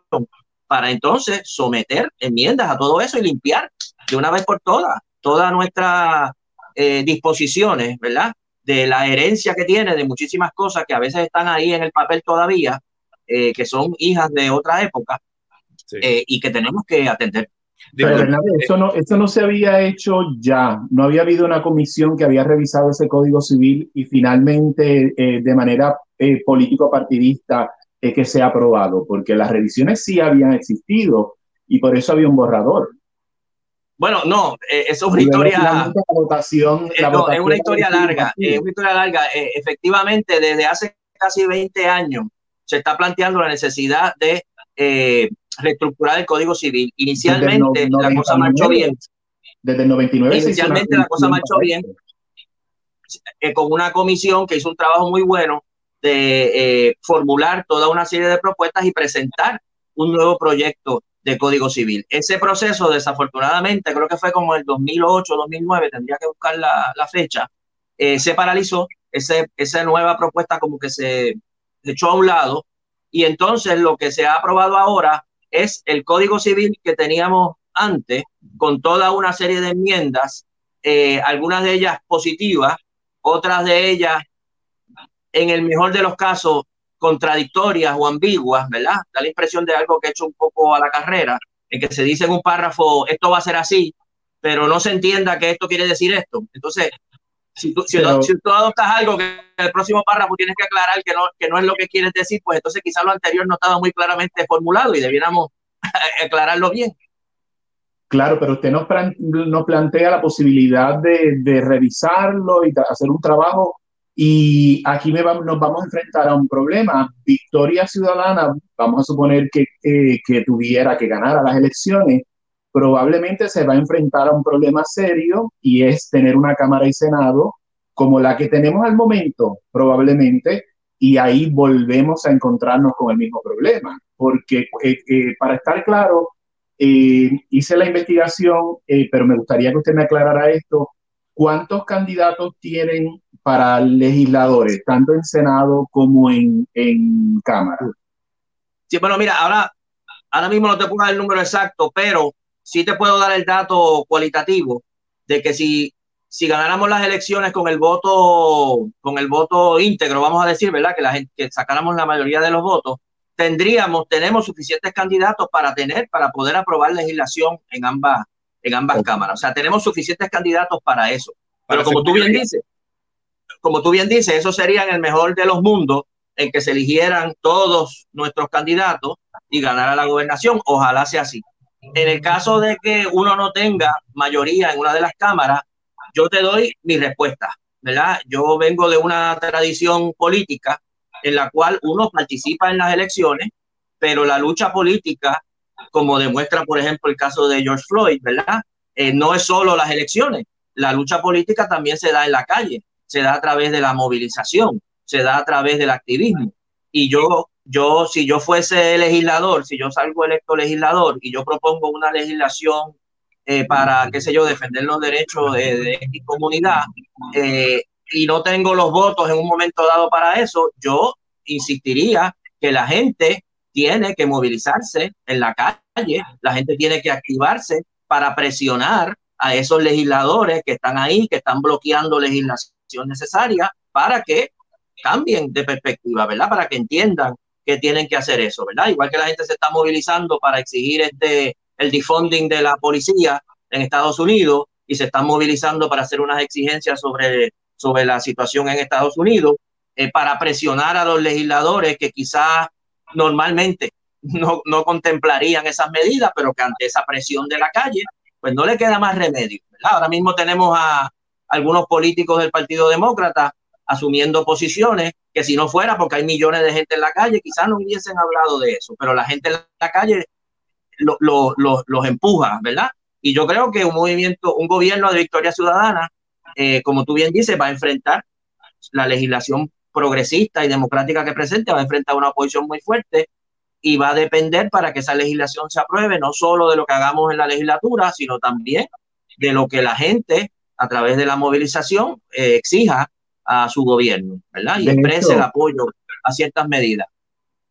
para entonces someter enmiendas a todo eso y limpiar de una vez por todas todas nuestras eh, disposiciones, ¿verdad? De la herencia que tiene de muchísimas cosas que a veces están ahí en el papel todavía, eh, que son hijas de otra época eh, y que tenemos que atender. Pero, eso no, eso no se había hecho ya. No había habido una comisión que había revisado ese código civil y finalmente de manera eh, político partidista es que se ha aprobado, porque las revisiones sí habían existido y por eso había un borrador. Bueno, no, eh, eso es una historia. La votación, eh, es una historia larga. Es una historia larga. efectivamente, desde hace casi 20 años se está planteando la necesidad de reestructurar el Código Civil. Inicialmente la cosa marchó bien. Desde el 99. Inicialmente la cosa marchó bien con una comisión que hizo un trabajo muy bueno de eh, formular toda una serie de propuestas y presentar un nuevo proyecto de Código Civil. Ese proceso, desafortunadamente, creo que fue como el 2008, 2009, tendría que buscar la, fecha, eh, se paralizó, ese, esa nueva propuesta como que se echó a un lado y entonces lo que se ha aprobado ahora es el Código Civil que teníamos antes, con toda una serie de enmiendas, eh, algunas de ellas positivas, otras de ellas en el mejor de los casos, contradictorias o ambiguas, ¿verdad? Da la impresión de algo que he hecho un poco a la carrera, en que se dice en un párrafo, esto va a ser así, pero no se entienda que esto quiere decir esto. Entonces, si tú, si, tú adoptas algo que en el próximo párrafo tienes que aclarar que no, que no es lo que quieres decir, pues entonces quizás lo anterior no estaba muy claramente formulado y debiéramos aclararlo bien. Claro, pero usted nos, nos plantea la posibilidad de, de revisarlo y hacer un trabajo y aquí nos vamos a enfrentar a un problema. Victoria Ciudadana, vamos a suponer que, que tuviera que ganar a las elecciones, probablemente se va a enfrentar a un problema serio y es tener una Cámara y Senado como la que tenemos al momento, probablemente, y ahí volvemos a encontrarnos con el mismo problema. Porque eh, eh, para estar claro, eh, hice la investigación, pero me gustaría que usted me aclarara esto. ¿Cuántos candidatos tienen para legisladores, tanto en Senado como en, en Cámara. Sí, bueno, mira, ahora, ahora mismo no te puedo dar el número exacto, pero sí te puedo dar el dato cualitativo de que si, si ganáramos las elecciones con el voto, con el voto íntegro, vamos a decir, ¿verdad? Que la gente, que sacáramos la mayoría de los votos, tendríamos, tenemos suficientes candidatos para tener, para poder aprobar legislación en ambas, en ambas cámaras. O sea, tenemos suficientes candidatos para eso. Pero como tú bien dices, como tú bien dices, eso sería en el mejor de los mundos, en que se eligieran todos nuestros candidatos y ganara la gobernación. Ojalá sea así. En el caso de que uno no tenga mayoría en una de las cámaras, yo te doy mi respuesta, ¿verdad? Yo vengo de una tradición política en la cual uno participa en las elecciones, pero la lucha política, como demuestra, por ejemplo, el caso de George Floyd, ¿verdad? Eh, no es solo las elecciones, la lucha política también se da en la calle se da a través de la movilización, se da a través del activismo. Y yo yo, si yo fuese legislador, si yo salgo electo legislador y yo propongo una legislación eh, para, qué sé yo, defender los derechos de, mi comunidad eh, y no tengo los votos en un momento dado para eso, yo insistiría que la gente tiene que movilizarse en la calle, la gente tiene que activarse para presionar a esos legisladores que están ahí, que están bloqueando legislación necesaria para que cambien de perspectiva, ¿verdad? Para que entiendan que tienen que hacer eso, ¿verdad? Igual que la gente se está movilizando para exigir este, el defunding de la policía en Estados Unidos y se están movilizando para hacer unas exigencias sobre, sobre la situación en Estados Unidos, eh, para presionar a los legisladores que quizás normalmente no, no contemplarían esas medidas, pero que ante esa presión de la calle, pues no le queda más remedio, ¿verdad? Ahora mismo tenemos a algunos políticos del Partido Demócrata asumiendo posiciones que si no fuera porque hay millones de gente en la calle, quizás no hubiesen hablado de eso, pero la gente en la calle lo, los empuja, ¿verdad? Y yo creo que un movimiento, un gobierno de victoria ciudadana, eh, como tú bien dices, va a enfrentar la legislación progresista y democrática que presente, va a enfrentar una oposición muy fuerte y va a depender para que esa legislación se apruebe, no solo de lo que hagamos en la legislatura, sino también de lo que la gente, a través de la movilización, eh, exija a su gobierno, ¿verdad? Y exprese el apoyo a ciertas medidas.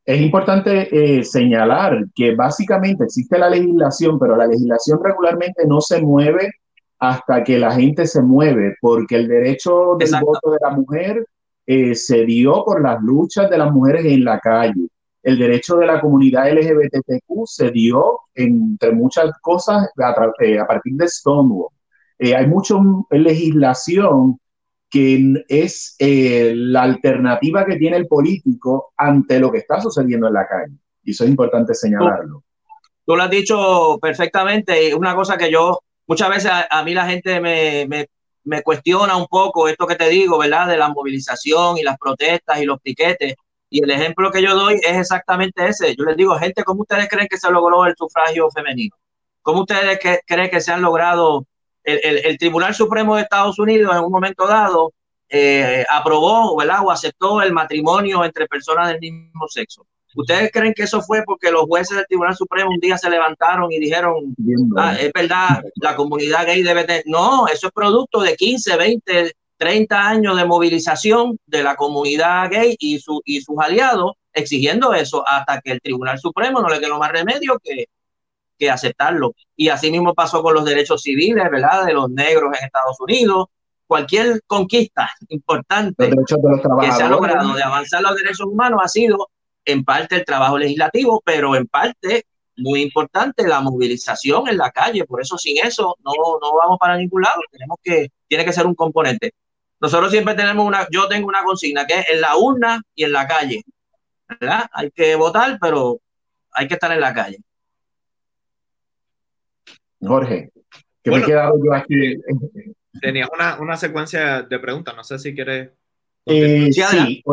Es importante eh, señalar que básicamente existe la legislación, pero la legislación regularmente no se mueve hasta que la gente se mueve, porque el derecho del voto de la mujer eh, se dio por las luchas de las mujeres en la calle. El derecho de la comunidad LGBTQ se dio, entre muchas cosas, a, eh, a partir de Stonewall. hay mucha legislación que es eh, la alternativa que tiene el político ante lo que está sucediendo en la calle. Y eso es importante señalarlo. Tú, lo has dicho perfectamente. Una cosa que yo, muchas veces a, mí la gente me, me, cuestiona un poco esto que te digo, ¿verdad? De la movilización y las protestas y los piquetes. Y el ejemplo que yo doy es exactamente ese. Yo les digo, gente, ¿cómo ustedes creen que se logró el sufragio femenino? ¿Cómo ustedes creen que se han logrado el, Tribunal Supremo de Estados Unidos en un momento dado eh, aprobó ¿verdad? o aceptó el matrimonio entre personas del mismo sexo. ¿Ustedes creen que eso fue porque los jueces del Tribunal Supremo un día se levantaron y dijeron, ah, es verdad, la comunidad gay debe tener... No, eso es producto de 15, 20, 30 años de movilización de la comunidad gay y, su, y sus aliados exigiendo eso hasta que el Tribunal Supremo no le quedó más remedio que que aceptarlo. Y así mismo pasó con los derechos civiles, ¿verdad? De los negros en Estados Unidos. Cualquier conquista importante que se ha logrado de avanzar los derechos humanos ha sido en parte el trabajo legislativo, pero en parte muy importante la movilización en la calle. Por eso sin eso no, no vamos para ningún lado. Tenemos que, tiene que ser un componente. Nosotros siempre tenemos una, yo tengo una consigna que es en la urna y en la calle. ¿verdad? Hay que votar, pero hay que estar en la calle. Jorge, que me he quedado yo aquí. Tenías una, una, secuencia de preguntas, no sé si quieres. Eh, sí,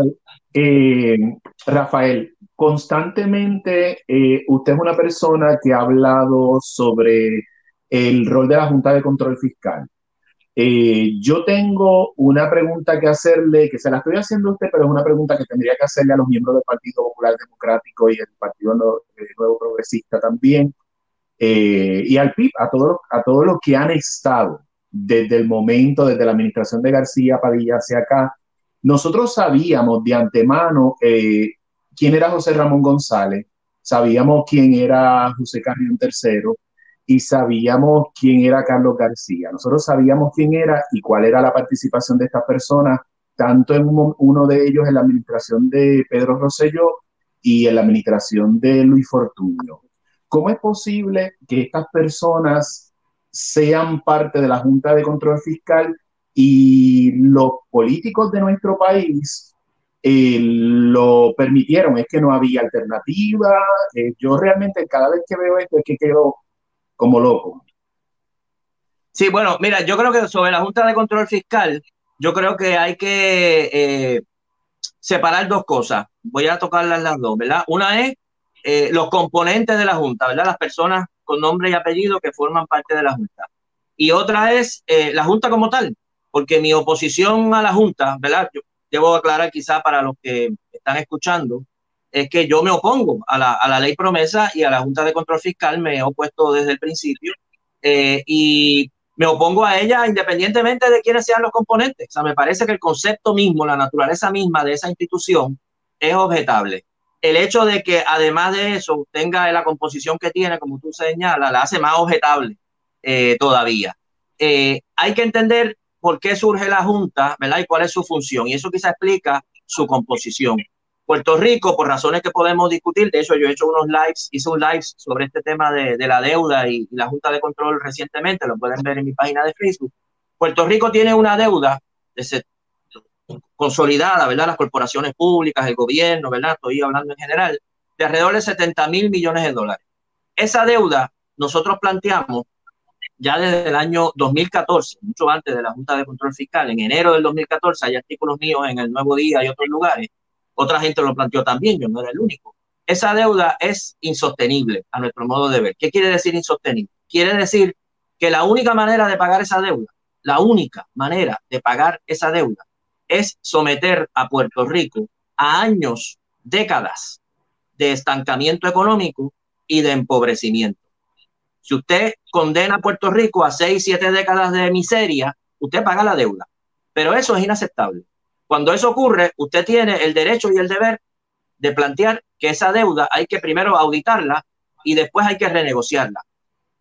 eh, Rafael, constantemente eh, usted es una persona que ha hablado sobre el rol de la Junta de Control Fiscal. yo tengo una pregunta que hacerle, que se la estoy haciendo a usted, pero es una pregunta que tendría que hacerle a los miembros del Partido Popular Democrático y el Partido Nuevo Progresista también. Eh, y al PIB, a todos, a todos los que han estado desde el momento, desde la administración de García Padilla hacia acá, nosotros sabíamos de antemano eh, quién era José Ramón González, sabíamos quién era José Carrión III y sabíamos quién era Carlos García. Nosotros sabíamos quién era y cuál era la participación de estas personas, tanto en uno de ellos en la administración de Pedro Rosselló y en la administración de Luis Fortunio. ¿Cómo es posible que estas personas sean parte de la Junta de Control Fiscal y los políticos de nuestro país eh, lo permitieron? Es que no había alternativa. Eh, yo realmente cada vez que veo esto es que quedo como loco. Sí, bueno, mira, yo creo que sobre la Junta de Control Fiscal, yo creo que hay que eh, separar dos cosas. Voy a tocarlas las dos, ¿verdad? Una es eh, los componentes de la Junta, ¿verdad? Las personas con nombre y apellido que forman parte de la Junta. Y otra es eh, la Junta como tal, porque mi oposición a la Junta, ¿verdad? Yo debo aclarar quizá para los que están escuchando, es que yo me opongo a la, a la ley promesa y a la Junta de Control Fiscal, me he opuesto desde el principio eh, y me opongo a ella independientemente de quiénes sean los componentes. O sea, me parece que el concepto mismo, la naturaleza misma de esa institución es objetable. El hecho de que además de eso tenga la composición que tiene, como tú señalas, la hace más objetable eh, todavía. Eh, hay que entender por qué surge la Junta, ¿verdad? Y cuál es su función. Y eso quizá explica su composición. Puerto Rico, por razones que podemos discutir, de hecho yo he hecho unos lives, hice un live sobre este tema de, la deuda y, la Junta de Control recientemente, lo pueden ver en mi página de Facebook. Puerto Rico tiene una deuda consolidada, ¿verdad? Las corporaciones públicas, el gobierno, ¿verdad? Estoy hablando en general, de alrededor de 70 mil millones de dólares. Esa deuda nosotros planteamos ya desde el año 2014, mucho antes de la Junta de Control Fiscal, en enero del 2014, hay artículos míos en el Nuevo Día y otros lugares, otra gente lo planteó también, yo no era el único. Esa deuda es insostenible a nuestro modo de ver. ¿Qué quiere decir insostenible? Quiere decir que la única manera de pagar esa deuda, la única manera de pagar esa deuda es someter a Puerto Rico a años, décadas de estancamiento económico y de empobrecimiento. Si usted condena a Puerto Rico a seis, siete décadas de miseria, usted paga la deuda. Pero eso es inaceptable. Cuando eso ocurre, usted tiene el derecho y el deber de plantear que esa deuda hay que primero auditarla y después hay que renegociarla.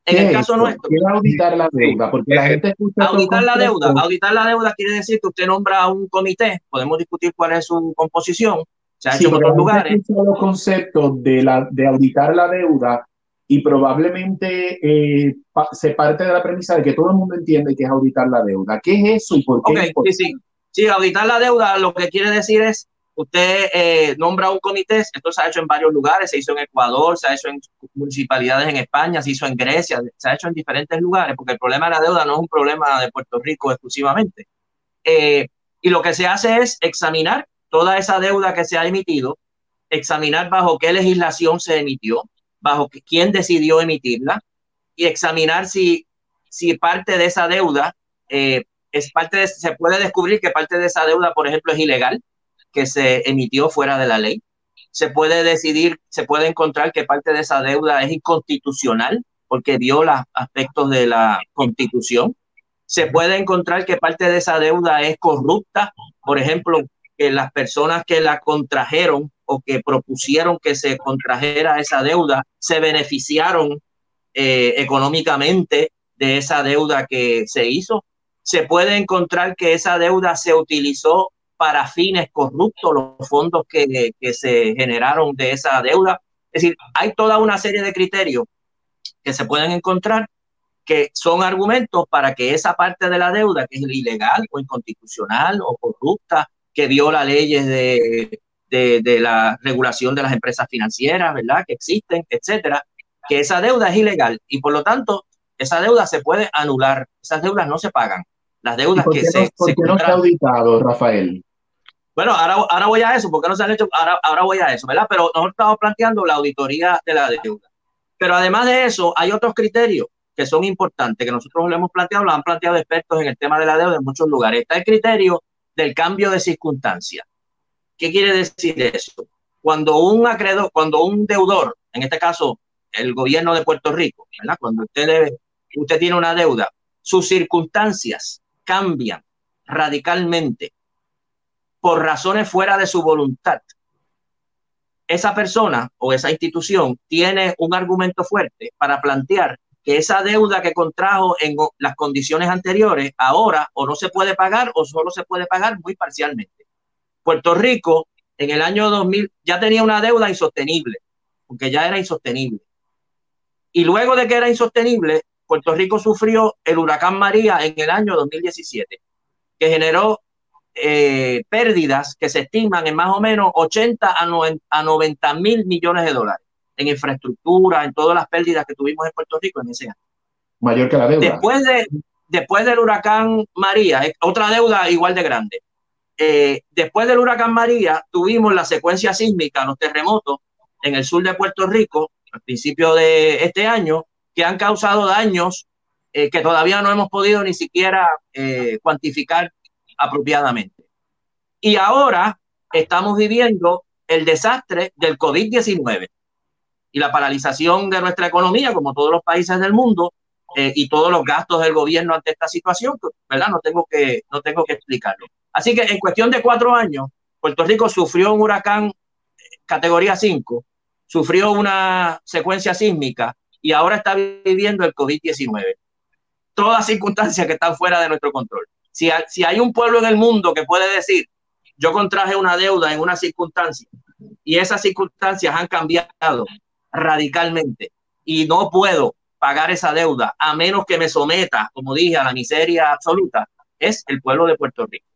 En el caso nuestro. auditar la deuda? Porque la gente auditar la deuda. Auditar la deuda quiere decir que usted nombra un comité. Podemos discutir cuál es su composición. Se ha hecho en otros lugares. los conceptos de, la, de auditar la deuda y probablemente eh, se parte de la premisa de que todo el mundo entiende que es auditar la deuda. ¿Qué es eso y por qué? sí, sí. Sí, auditar la deuda lo que quiere decir es, usted eh, nombra un comité, esto se ha hecho en varios lugares, se hizo en Ecuador, se ha hecho en municipalidades en España, se hizo en Grecia, se ha hecho en diferentes lugares, porque el problema de la deuda no es un problema de Puerto Rico exclusivamente. Eh, y lo que se hace es examinar toda esa deuda que se ha emitido, examinar bajo qué legislación se emitió, bajo quién decidió emitirla, y examinar si, si parte de esa deuda eh, es parte se puede descubrir que parte de esa deuda, por ejemplo, es ilegal, que se emitió fuera de la ley. Se puede decidir, se puede encontrar que parte de esa deuda es inconstitucional porque viola aspectos de la constitución. Se puede encontrar que parte de esa deuda es corrupta, por ejemplo, que las personas que la contrajeron o que propusieron que se contrajera esa deuda se beneficiaron eh, económicamente de esa deuda que se hizo se puede encontrar que esa deuda se utilizó para fines corruptos, los fondos que, se generaron de esa deuda. Es decir, hay toda una serie de criterios que se pueden encontrar que son argumentos para que esa parte de la deuda, que es ilegal o inconstitucional o corrupta, que viola leyes de, de, la regulación de las empresas financieras, ¿verdad? Que existen, etcétera, que esa deuda es ilegal y por lo tanto esa deuda se puede anular, esas deudas no se pagan. Las deudas que se... ¿Por qué no está auditado, Rafael? Bueno, ahora, ahora voy a eso, porque no se han hecho, ahora, ahora voy a eso, ¿verdad? Pero nosotros estamos planteando la auditoría de la deuda. Pero además de eso, hay otros criterios que son importantes, que nosotros lo hemos planteado, lo han planteado expertos en el tema de la deuda en muchos lugares. Está el criterio del cambio de circunstancia. ¿Qué quiere decir eso? Cuando un acreedor, cuando un deudor, en este caso el gobierno de Puerto Rico, ¿verdad? Cuando usted debe, usted tiene una deuda, sus circunstancias cambian radicalmente por razones fuera de su voluntad. Esa persona o esa institución tiene un argumento fuerte para plantear que esa deuda que contrajo en las condiciones anteriores ahora o no se puede pagar o solo se puede pagar muy parcialmente. Puerto Rico en el año 2000 ya tenía una deuda insostenible, porque ya era insostenible. Y luego de que era insostenible, Puerto Rico sufrió el huracán María en el año 2017, que generó eh, pérdidas que se estiman en más o menos 80 a 90, mil millones de dólares en infraestructura, en todas las pérdidas que tuvimos en Puerto Rico en ese año. Mayor que la deuda. Después, de, después del huracán María, otra deuda igual de grande. Eh, después del huracán María, tuvimos la secuencia sísmica, los terremotos en el sur de Puerto Rico, al principio de este año, que han causado daños eh, que todavía no hemos podido ni siquiera eh, cuantificar apropiadamente. Y ahora estamos viviendo el desastre del COVID-19 y la paralización de nuestra economía, como todos los países del mundo, eh, y todos los gastos del gobierno ante esta situación, ¿verdad? No tengo, que, no tengo que explicarlo. Así que en cuestión de cuatro años, Puerto Rico sufrió un huracán eh, categoría 5, sufrió una secuencia sísmica y ahora está viviendo el COVID-19. Todas circunstancias que están fuera de nuestro control. Si, hay un pueblo en el mundo que puede decir, yo contraje una deuda en una circunstancia y esas circunstancias han cambiado radicalmente y no puedo pagar esa deuda a menos que me someta, como dije, a la miseria absoluta, es el pueblo de Puerto Rico.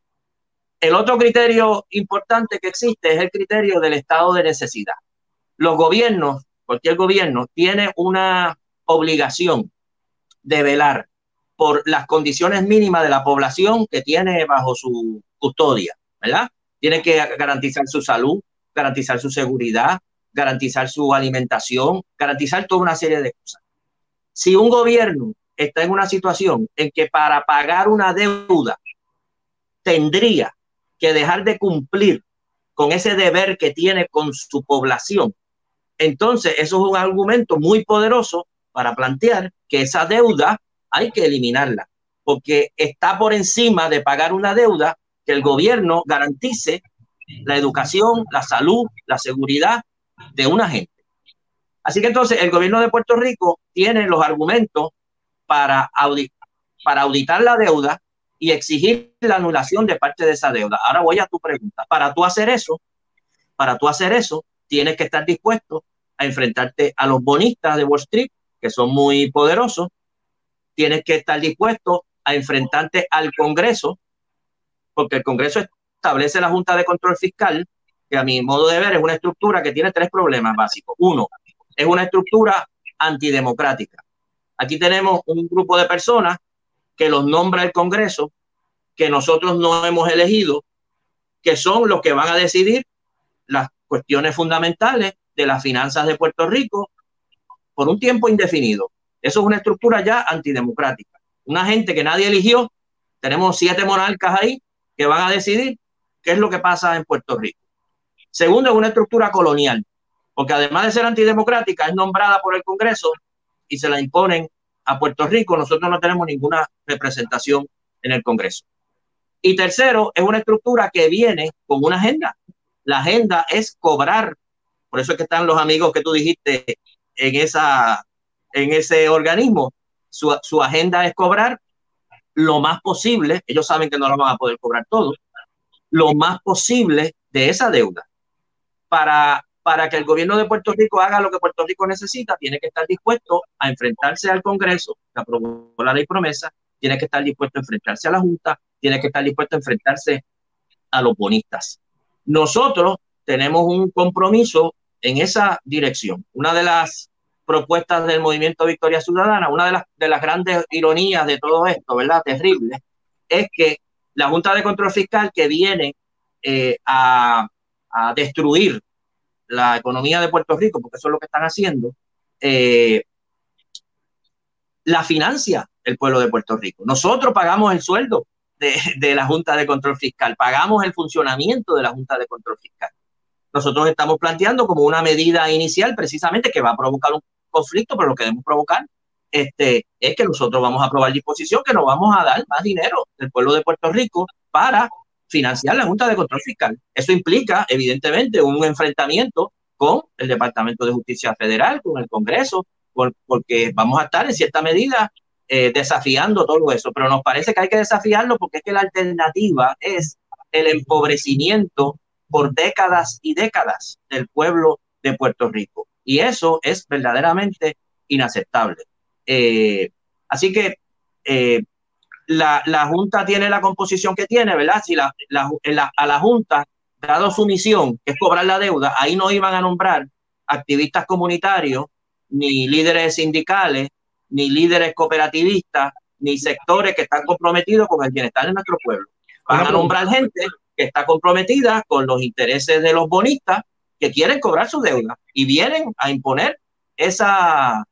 El otro criterio importante que existe es el criterio del estado de necesidad. Los gobiernos, cualquier gobierno, tiene una obligación de velar por las condiciones mínimas de la población que tiene bajo su custodia, ¿verdad? Tiene que garantizar su salud, garantizar su seguridad, garantizar su alimentación, garantizar toda una serie de cosas. Si un gobierno está en una situación en que para pagar una deuda tendría que dejar de cumplir con ese deber que tiene con su población, entonces eso es un argumento muy poderoso para plantear que esa deuda hay que eliminarla, porque está por encima de pagar una deuda que el gobierno garantice la educación, la salud, la seguridad de una gente. Así que entonces el gobierno de Puerto Rico tiene los argumentos para, para auditar la deuda y exigir la anulación de parte de esa deuda. Ahora voy a tu pregunta. Para tú hacer eso, para tú hacer eso, tienes que estar dispuesto a enfrentarte a los bonistas de Wall Street, que son muy poderosos. Tienes que estar dispuesto a enfrentarte al Congreso, porque el Congreso establece la Junta de Control Fiscal, que a mi modo de ver es una estructura que tiene tres problemas básicos. Uno, es una estructura antidemocrática. Aquí tenemos un grupo de personas que los nombra el Congreso, que nosotros no hemos elegido, que son los que van a decidir las cuestiones fundamentales de las finanzas de Puerto Rico por un tiempo indefinido. Eso es una estructura ya antidemocrática. Una gente que nadie eligió, tenemos siete monarcas ahí que van a decidir qué es lo que pasa en Puerto Rico. Segundo, es una estructura colonial porque además de ser antidemocrática, es nombrada por el Congreso y se la imponen a Puerto Rico. Nosotros no tenemos ninguna representación en el Congreso. Y tercero, es una estructura que viene con una agenda. La agenda es cobrar. Por eso es que están los amigos que tú dijiste en, esa, en ese organismo. Su, su agenda es cobrar lo más posible. Ellos saben que no lo van a poder cobrar todo. Lo más posible de esa deuda para para que el gobierno de Puerto Rico haga lo que Puerto Rico necesita, tiene que estar dispuesto a enfrentarse al Congreso, que aprobó la ley promesa, tiene que estar dispuesto a enfrentarse a la Junta, tiene que estar dispuesto a enfrentarse a los bonistas. Nosotros tenemos un compromiso en esa dirección. Una de las propuestas del movimiento Victoria Ciudadana, una de las, de las grandes ironías de todo esto, ¿verdad? Terrible, es que la Junta de Control Fiscal que viene eh, a, destruir la economía de Puerto Rico, porque eso es lo que están haciendo, eh, la financia el pueblo de Puerto Rico. Nosotros pagamos el sueldo de, la Junta de Control Fiscal, pagamos el funcionamiento de la Junta de Control Fiscal. Nosotros estamos planteando como una medida inicial precisamente que va a provocar un conflicto, pero lo que debemos provocar este, es que nosotros vamos a aprobar disposición que nos vamos a dar más dinero del pueblo de Puerto Rico para financiar la Junta de Control Fiscal. Eso implica, evidentemente, un enfrentamiento con el Departamento de Justicia Federal, con el Congreso, porque vamos a estar en cierta medida eh, desafiando todo eso, pero nos parece que hay que desafiarlo porque es que la alternativa es el empobrecimiento por décadas y décadas del pueblo de Puerto Rico. Y eso es verdaderamente inaceptable. Eh, así que eh, la, la, Junta tiene la composición que tiene, ¿verdad? Si la, a la Junta, dado su misión, que es cobrar la deuda, ahí no iban a nombrar activistas comunitarios, ni líderes sindicales, ni líderes cooperativistas, ni sectores que están comprometidos con el bienestar de nuestro pueblo. Van a nombrar gente que está comprometida con los intereses de los bonistas que quieren cobrar su deuda y vienen a imponer esa,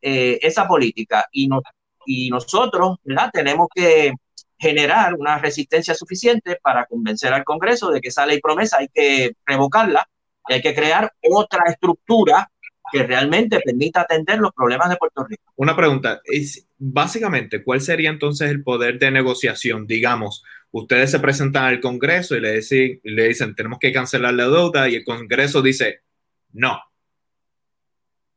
eh, esa política. Y no, y nosotros tenemos que generar una resistencia suficiente para convencer al Congreso de que esa ley promesa hay que revocarla hay que crear otra estructura que realmente permita atender los problemas de Puerto Rico. Una pregunta, es básicamente, ¿cuál sería entonces el poder de negociación? Digamos, ustedes se presentan al Congreso y le dicen, le dicen tenemos que cancelar la deuda y el Congreso dice, no.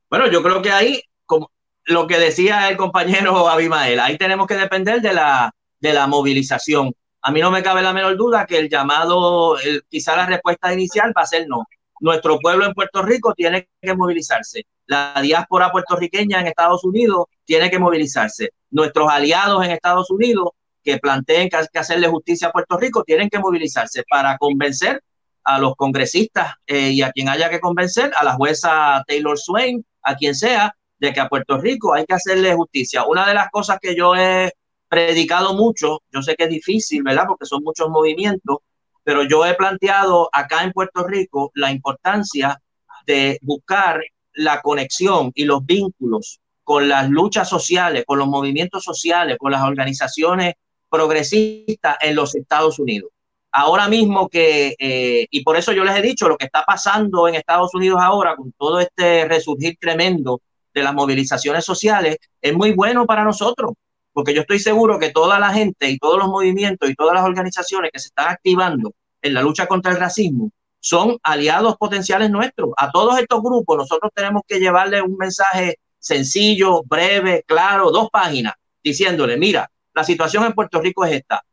Bueno, yo creo que ahí, como lo que decía el compañero Abimael, ahí tenemos que depender de la, de la movilización. A mí no me cabe la menor duda que el llamado, quizá la respuesta inicial va a ser no. Nuestro pueblo en Puerto Rico tiene que movilizarse. La diáspora puertorriqueña en Estados Unidos tiene que movilizarse. Nuestros aliados en Estados Unidos que planteen que que hacerle justicia a Puerto Rico tienen que movilizarse para convencer a los congresistas eh, y a quien haya que convencer, a la jueza Taylor Swain, a quien sea, de que a Puerto Rico hay que hacerle justicia. Una de las cosas que yo he predicado mucho, yo sé que es difícil, ¿verdad? Porque son muchos movimientos, pero yo he planteado acá en Puerto Rico la importancia de buscar la conexión y los vínculos con las luchas sociales, con los movimientos sociales, con las organizaciones progresistas en los Estados Unidos. Ahora mismo que, eh, y por eso yo les he dicho, lo que está pasando en Estados Unidos ahora, con todo este resurgir tremendo de las movilizaciones sociales, es muy bueno para nosotros, porque yo estoy seguro que toda la gente y todos los movimientos y todas las organizaciones que se están activando en la lucha contra el racismo son aliados potenciales nuestros. A todos estos grupos nosotros tenemos que llevarle un mensaje sencillo, breve, claro, dos páginas, diciéndole, mira, la situación en Puerto Rico es esta.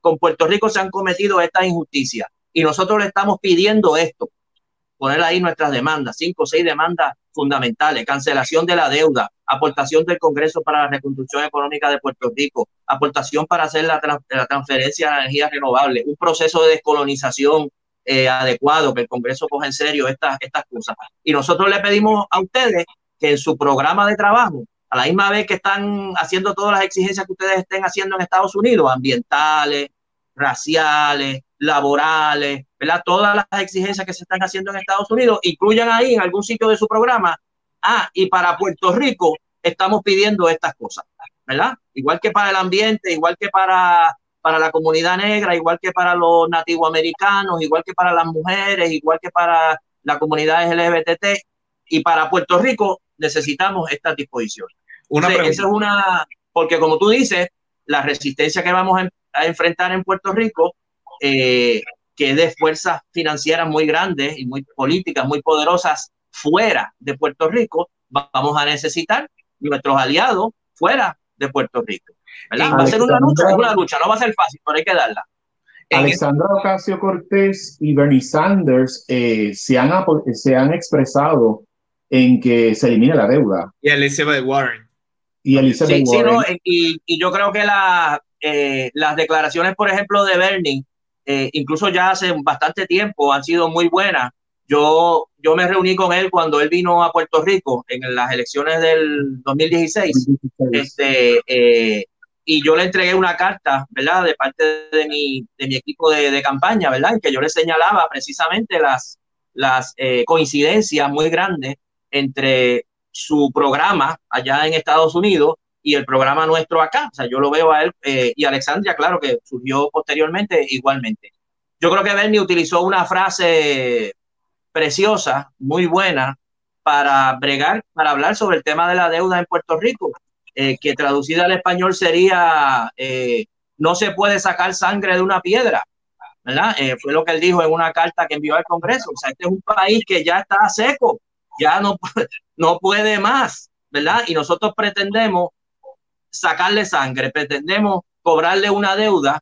Con Puerto Rico se han cometido estas injusticias y nosotros le estamos pidiendo esto poner ahí nuestras demandas, cinco o seis demandas fundamentales, cancelación de la deuda, aportación del Congreso para la reconstrucción económica de Puerto Rico, aportación para hacer la, transferencia de energía renovable, un proceso de descolonización eh, adecuado, que el Congreso coja en serio estas, estas cosas. Y nosotros le pedimos a ustedes que en su programa de trabajo, a la misma vez que están haciendo todas las exigencias que ustedes estén haciendo en Estados Unidos, ambientales, raciales, laborales, ¿verdad? Todas las exigencias que se están haciendo en Estados Unidos, incluyan ahí en algún sitio de su programa. Ah, y para Puerto Rico estamos pidiendo estas cosas, ¿verdad? Igual que para el ambiente, igual que para, para la comunidad negra, igual que para los nativoamericanos, igual que para las mujeres, igual que para la comunidad LGBT, y para Puerto Rico necesitamos esta disposición. Una esa es una, porque como tú dices, la resistencia que vamos a enfrentar en Puerto Rico eh, que de fuerzas financieras muy grandes y muy políticas muy poderosas fuera de Puerto Rico, vamos a necesitar nuestros aliados fuera de Puerto Rico. Va a ser una lucha, una lucha, no va a ser fácil, pero hay que darla. Alexandra Ocasio Cortés y Bernie Sanders eh, se, han, se han expresado en que se elimine la deuda. Y Elizabeth Warren. Y Elizabeth Warren. y, y, yo creo que la, eh, las declaraciones, por ejemplo, de Bernie, eh, incluso ya hace bastante tiempo, han sido muy buenas. Yo, yo me reuní con él cuando él vino a Puerto Rico en las elecciones del 2016. Este, eh, y yo le entregué una carta, ¿verdad? De parte de mi, de mi equipo de, de campaña, ¿verdad? En que yo le señalaba precisamente las, las eh, coincidencias muy grandes entre su programa allá en Estados Unidos y el programa nuestro acá. O sea, yo lo veo a él eh, y Alexandria, claro, que surgió posteriormente igualmente. Yo creo que Bernie utilizó una frase preciosa, muy buena, para bregar, para hablar sobre el tema de la deuda en Puerto Rico, eh, que traducida al español sería, eh, no se puede sacar sangre de una piedra, ¿verdad? fue lo que él dijo en una carta que envió al Congreso. O sea, este es un país que ya está seco, ya no, no puede más, ¿verdad? Y nosotros pretendemos sacarle sangre, pretendemos cobrarle una deuda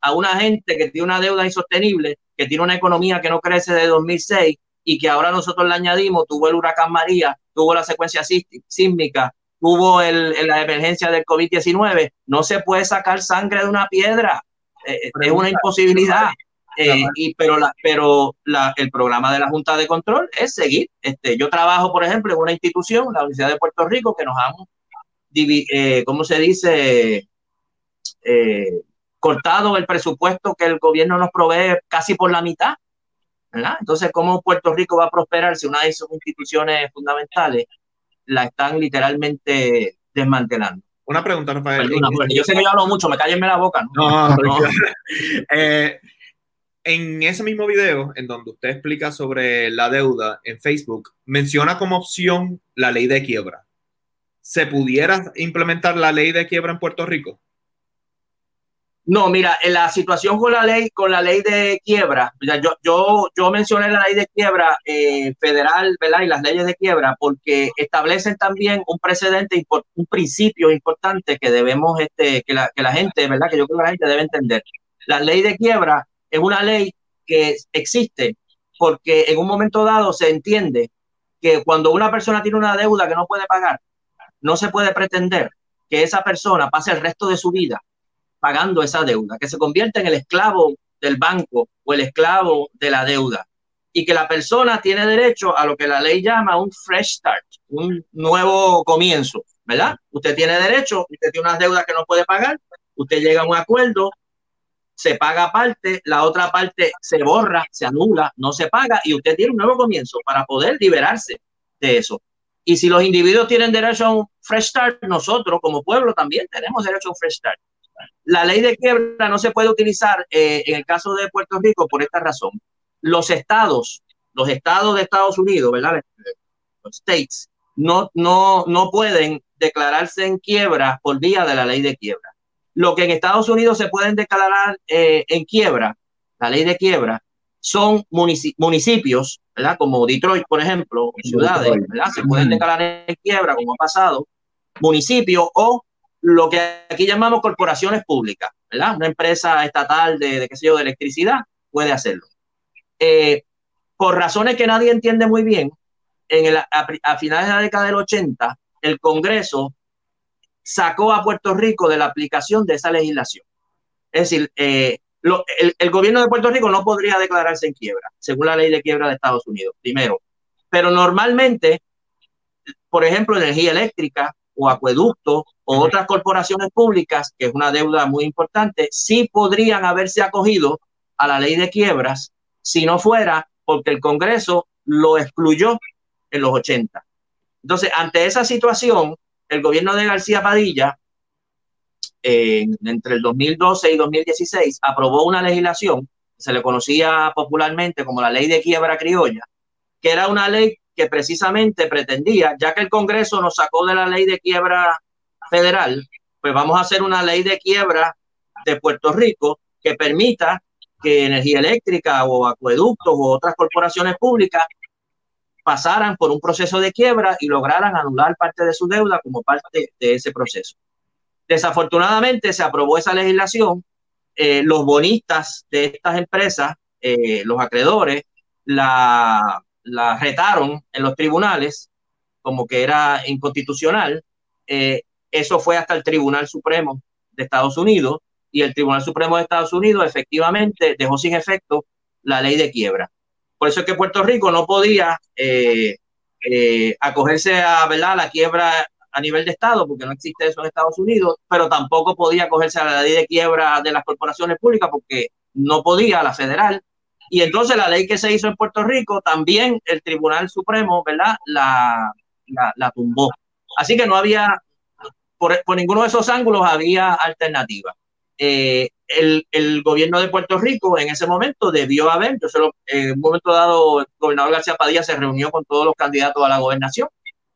a una gente que tiene una deuda insostenible, que tiene una economía que no crece de 2006 y que ahora nosotros le añadimos, tuvo el huracán María, tuvo la secuencia sísmica, tuvo el, la emergencia del COVID-19, no se puede sacar sangre de una piedra, eh, eh, es una imposibilidad. Eh, y, pero la, pero la, el programa de la Junta de Control es seguir. Este, yo trabajo, por ejemplo, en una institución, la Universidad de Puerto Rico, que nos han eh, ¿cómo se dice? Eh, cortado el presupuesto que el gobierno nos provee casi por la mitad. ¿verdad? Entonces, ¿cómo Puerto Rico va a prosperar si una de esas instituciones fundamentales la están literalmente desmantelando? Una pregunta, Rafael. yo sé que yo hablo mucho, me cállenme la boca. No, no, no. Eh, en ese mismo video, en donde usted explica sobre la deuda en Facebook, menciona como opción la ley de quiebra. ¿Se pudiera implementar la ley de quiebra en Puerto Rico? No, mira, en la situación con la ley, con la ley de quiebra, yo, mencioné la ley de quiebra eh, federal, ¿verdad? Y las leyes de quiebra, porque establecen también un precedente, un principio importante que debemos, este, que la, que la gente, ¿verdad? Que yo creo que la gente debe entender. La ley de quiebra es una ley que existe porque en un momento dado se entiende que cuando una persona tiene una deuda que no puede pagar, no se puede pretender que esa persona pase el resto de su vida pagando esa deuda, que se convierte en el esclavo del banco o el esclavo de la deuda y que la persona tiene derecho a lo que la ley llama un fresh start, un nuevo comienzo, ¿verdad? Usted tiene derecho, usted tiene unas deudas que no puede pagar, usted llega a un acuerdo, se paga parte, la otra parte se borra, se anula, no se paga y usted tiene un nuevo comienzo para poder liberarse de eso. Y si los individuos tienen derecho a un fresh start, nosotros como pueblo también tenemos derecho a un fresh start. La ley de quiebra no se puede utilizar eh, en el caso de Puerto Rico por esta razón. Los estados, los estados de Estados Unidos, ¿verdad? Los states, no, no, no pueden declararse en quiebra por vía de la ley de quiebra. Lo que en Estados Unidos se pueden declarar eh, en quiebra, la ley de quiebra, son municipios, ¿verdad? Como Detroit, por ejemplo, ciudades, ¿verdad? Se pueden declarar en quiebra, como ha pasado, municipios o lo que aquí llamamos corporaciones públicas, ¿verdad? Una empresa estatal de, de qué sé yo, de electricidad puede hacerlo. Eh, por razones que nadie entiende muy bien, en el, a, finales de la década del 80, el Congreso sacó a Puerto Rico de la aplicación de esa legislación. Es decir, eh, el, el, gobierno de Puerto Rico no podría declararse en quiebra, según la ley de quiebra de Estados Unidos, primero. Pero normalmente, por ejemplo, energía eléctrica o acueductos o otras corporaciones públicas, que es una deuda muy importante, sí podrían haberse acogido a la ley de quiebras si no fuera porque el Congreso lo excluyó en los 80. Entonces, ante esa situación, el gobierno de García Padilla, entre el 2012 y 2016, aprobó una legislación, se le conocía popularmente como la ley de quiebra criolla, que era una ley que precisamente pretendía, ya que el Congreso nos sacó de la ley de quiebra federal, pues vamos a hacer una ley de quiebra de Puerto Rico que permita que energía eléctrica o acueductos u otras corporaciones públicas pasaran por un proceso de quiebra y lograran anular parte de su deuda como parte de ese proceso. Desafortunadamente se aprobó esa legislación, eh, los bonistas de estas empresas, eh, los acreedores, la, retaron en los tribunales como que era inconstitucional. Eh, eso fue hasta el Tribunal Supremo de Estados Unidos y el Tribunal Supremo de Estados Unidos efectivamente dejó sin efecto la ley de quiebra. Por eso es que Puerto Rico no podía eh, eh, acogerse a la quiebra a nivel de Estado, porque no existe eso en Estados Unidos, pero tampoco podía acogerse a la ley de quiebra de las corporaciones públicas, porque no podía la federal. Y entonces la ley que se hizo en Puerto Rico, también el Tribunal Supremo, ¿verdad? La, la, tumbó. Así que no había, por, por ninguno de esos ángulos había alternativa. Eh, el, el, gobierno de Puerto Rico en ese momento debió haber, yo solo, en un momento dado, el gobernador García Padilla se reunió con todos los candidatos a la gobernación.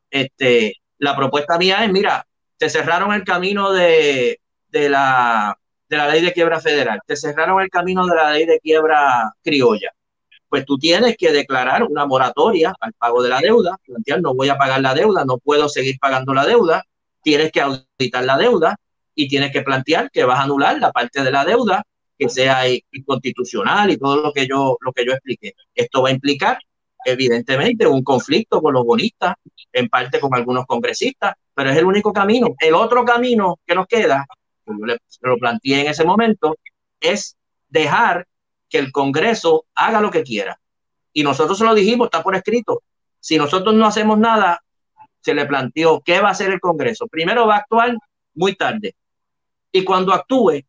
Este, la propuesta mía es, mira, te cerraron el camino de, de, la, de la ley de quiebra federal, te cerraron el camino de la ley de quiebra criolla. Pues tú tienes que declarar una moratoria al pago de la deuda, plantear no voy a pagar la deuda, no puedo seguir pagando la deuda, tienes que auditar la deuda, y tienes que plantear que vas a anular la parte de la deuda que sea inconstitucional y todo lo que yo lo que yo expliqué. Esto va a implicar evidentemente un conflicto con los bonistas, en parte con algunos congresistas, pero es el único camino. El otro camino que nos queda, yo le, lo planteé en ese momento, es dejar que el Congreso haga lo que quiera. Y nosotros se lo dijimos, está por escrito. Si nosotros no hacemos nada, se le planteó qué va a hacer el Congreso. Primero va a actuar muy tarde y cuando actúe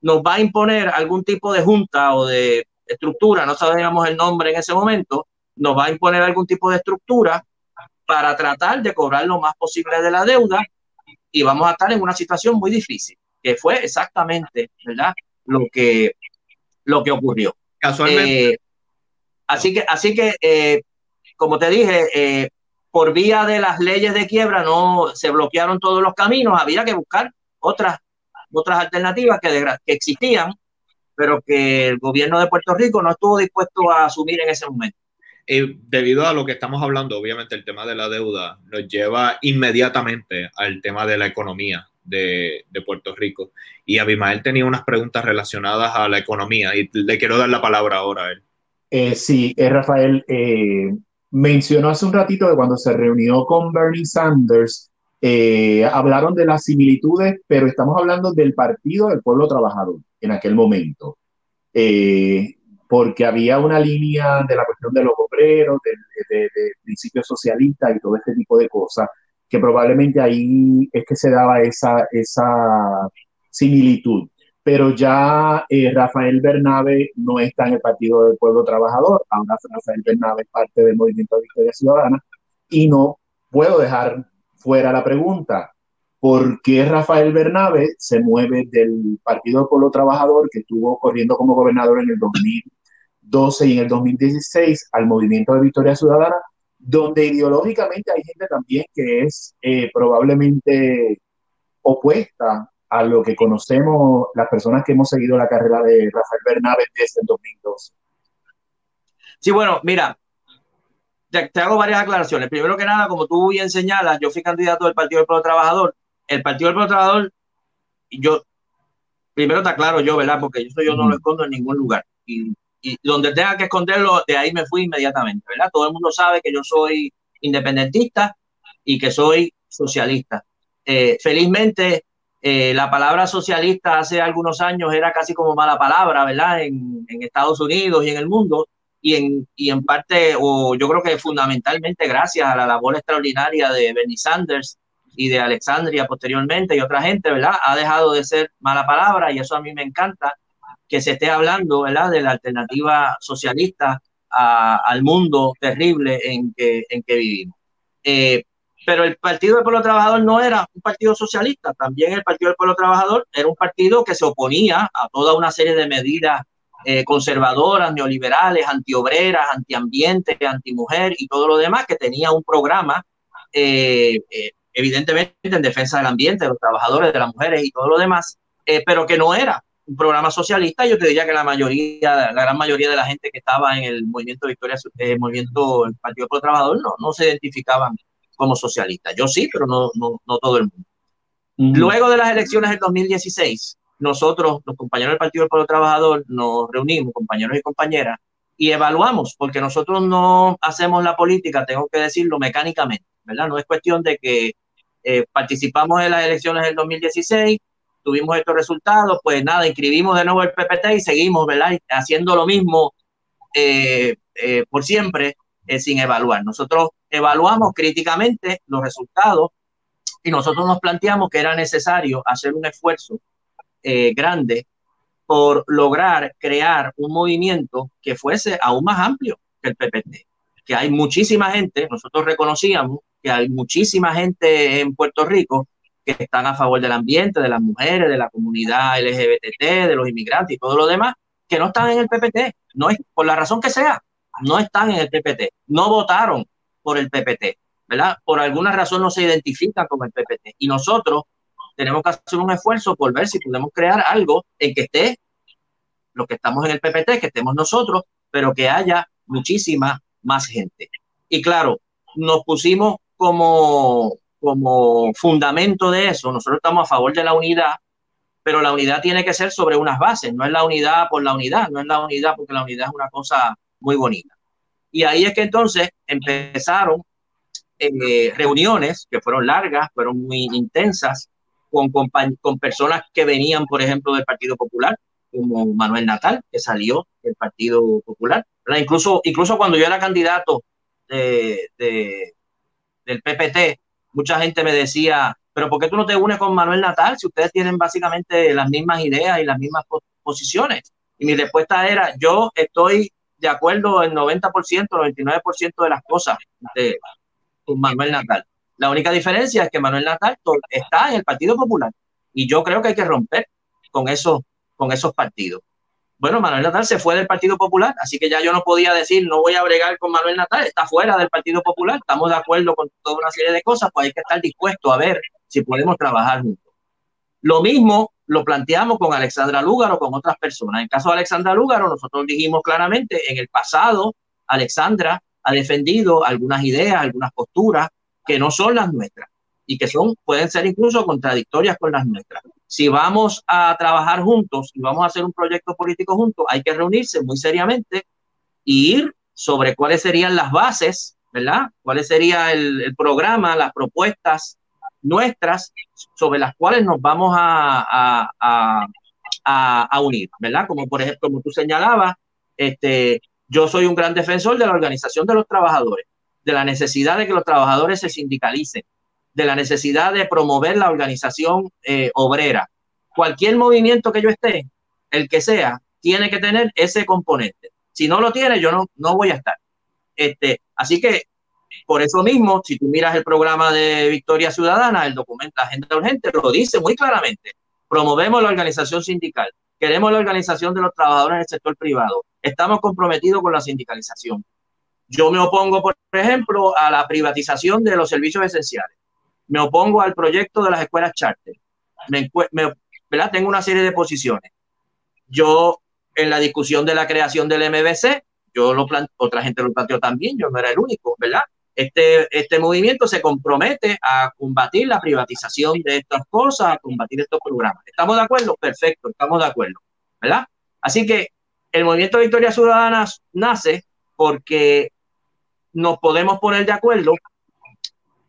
nos va a imponer algún tipo de junta o de estructura, no sabíamos el nombre en ese momento, nos va a imponer algún tipo de estructura para tratar de cobrar lo más posible de la deuda y vamos a estar en una situación muy difícil, que fue exactamente, ¿verdad? Lo que, lo que ocurrió. Casualmente. Eh, así que, así que eh, como te dije, por vía de las leyes de quiebra no se bloquearon todos los caminos, había que buscar otras, otras alternativas que, que existían, pero que el gobierno de Puerto Rico no estuvo dispuesto a asumir en ese momento. Y debido a lo que estamos hablando, obviamente el tema de la deuda nos lleva inmediatamente al tema de la economía de, Puerto Rico. Y Abimael tenía unas preguntas relacionadas a la economía y le quiero dar la palabra ahora a él. Eh, sí, eh, Rafael, eh, mencionó hace un ratito que cuando se reunió con Bernie Sanders, hablaron de las similitudes, pero estamos hablando del Partido del Pueblo Trabajador en aquel momento porque había una línea de la cuestión de los obreros, de, de, principios socialistas y todo este tipo de cosas, que probablemente ahí es que se daba esa, esa similitud. Pero ya eh, Rafael Bernabe no está en el Partido del Pueblo Trabajador, ahora Rafael Bernabe es parte del Movimiento de Victoria Ciudadana, y no puedo dejar fuera la pregunta, ¿por qué Rafael Bernabe se mueve del Partido Pueblo Trabajador, que estuvo corriendo como gobernador en el 2000? 12 y en el 2016 al movimiento de Victoria Ciudadana, donde ideológicamente hay gente también que es eh, probablemente opuesta a lo que conocemos las personas que hemos seguido la carrera de Rafael Bernabe desde el 2012. Sí, bueno, mira, te, hago varias aclaraciones. Primero que nada, como tú bien señalas, yo fui candidato del Partido del Pueblo Trabajador. El Partido del Pueblo Trabajador, yo, primero está claro yo, ¿verdad? Porque eso yo no lo escondo en ningún lugar. Y y donde tenga que esconderlo, de ahí me fui inmediatamente, ¿verdad? Todo el mundo sabe que yo soy independentista y que soy socialista. Eh, felizmente, eh, la palabra socialista hace algunos años era casi como mala palabra, ¿verdad? En, en Estados Unidos y en el mundo. Y en, y en parte, o yo creo que fundamentalmente gracias a la labor extraordinaria de Bernie Sanders y de Alexandria posteriormente y otra gente, ¿verdad? Ha dejado de ser mala palabra y eso a mí me encanta que se esté hablando ¿verdad? de la alternativa socialista al mundo terrible en que, en que vivimos. Eh, pero el Partido del Pueblo Trabajador no era un partido socialista, también el Partido del Pueblo Trabajador era un partido que se oponía a toda una serie de medidas eh, conservadoras, neoliberales, antiobreras, antiambiente, antimujer y todo lo demás, que tenía un programa eh, evidentemente en defensa del ambiente, de los trabajadores, de las mujeres y todo lo demás, pero que no era un programa socialista, yo te diría que la mayoría, la gran mayoría de la gente que estaba en el movimiento Victoria, el eh, movimiento el Partido Pro Trabajador, no, no se identificaban como socialistas. Yo sí, pero no, no, no todo el mundo. Luego de las elecciones del 2016, nosotros, los compañeros del Partido del Pueblo Trabajador, nos reunimos, compañeros y compañeras, y evaluamos, porque nosotros no hacemos la política, tengo que decirlo mecánicamente, ¿verdad? No es cuestión de que eh, participamos en las elecciones del 2016, tuvimos estos resultados, pues nada, inscribimos de nuevo el PPT y seguimos, ¿verdad? Haciendo lo mismo eh, eh, por siempre sin evaluar. Nosotros evaluamos críticamente los resultados y nosotros nos planteamos que era necesario hacer un esfuerzo grande por lograr crear un movimiento que fuese aún más amplio que el PPT. Que hay muchísima gente, nosotros reconocíamos que hay muchísima gente en Puerto Rico que están a favor del ambiente, de las mujeres, de la comunidad LGBT, de los inmigrantes y todo lo demás, que no están en el PPT, no es por la razón que sea, no están en el PPT, no votaron por el PPT, ¿verdad? Por alguna razón no se identifican con el PPT. Y nosotros tenemos que hacer un esfuerzo por ver si podemos crear algo en que esté los que estamos en el PPT, que estemos nosotros, pero que haya muchísima más gente. Y claro, nos pusimos como como fundamento de eso, nosotros estamos a favor de la unidad, pero la unidad tiene que ser sobre unas bases, no es la unidad por la unidad, no es la unidad porque la unidad es una cosa muy bonita. Y ahí es que entonces empezaron eh, reuniones que fueron largas, fueron muy intensas, con, con, personas que venían, por ejemplo, del Partido Popular, como Manuel Natal, que salió del Partido Popular. Incluso, incluso cuando yo era candidato de, del PPT, mucha gente me decía, pero ¿por qué tú no te unes con Manuel Natal si ustedes tienen básicamente las mismas ideas y las mismas posiciones? Y mi respuesta era, yo estoy de acuerdo en 90%, 99% de las cosas de, con Manuel Natal. La única diferencia es que Manuel Natal está en el Partido Popular y yo creo que hay que romper con esos, con esos partidos. bueno, Manuel Natal se fue del Partido Popular, así que ya yo no podía decir, no voy a bregar con Manuel Natal, está fuera del Partido Popular, estamos de acuerdo con toda una serie de cosas, pues hay que estar dispuesto a ver si podemos trabajar juntos. Lo mismo lo planteamos con Alexandra Lúgaro, con otras personas. En caso de Alexandra Lúgaro, nosotros dijimos claramente, en el pasado, Alexandra ha defendido algunas ideas, algunas posturas que no son las nuestras y que son, pueden ser incluso contradictorias con las nuestras. Si vamos a trabajar juntos y vamos a hacer un proyecto político juntos, hay que reunirse muy seriamente y ir sobre cuáles serían las bases, ¿verdad? ¿Cuáles sería el, el programa, las propuestas nuestras sobre las cuales nos vamos a, a, a, a, unir, ¿verdad? Como por ejemplo, como tú señalabas, este, yo soy un gran defensor de la organización de los trabajadores, de la necesidad de que los trabajadores se sindicalicen, de la necesidad de promover la organización eh, obrera. Cualquier movimiento que yo esté, el que sea, tiene que tener ese componente. Si no lo tiene, yo no, no voy a estar. Este, así que, por eso mismo, si tú miras el programa de Victoria Ciudadana, el documento, la agenda urgente, lo dice muy claramente. Promovemos la organización sindical. Queremos la organización de los trabajadores en el sector privado. Estamos comprometidos con la sindicalización. Yo me opongo, por ejemplo, a la privatización de los servicios esenciales me opongo al proyecto de las escuelas charter. Me. Tengo una serie de posiciones. Yo, en la discusión de la creación del MBC, yo lo otra gente lo planteó también, yo no era el único, ¿verdad? Este, este movimiento se compromete a combatir la privatización de estas cosas, a combatir estos programas. ¿Estamos de acuerdo? Perfecto, estamos de acuerdo, ¿verdad? Así que el movimiento Victoria Ciudadana nace porque nos podemos poner de acuerdo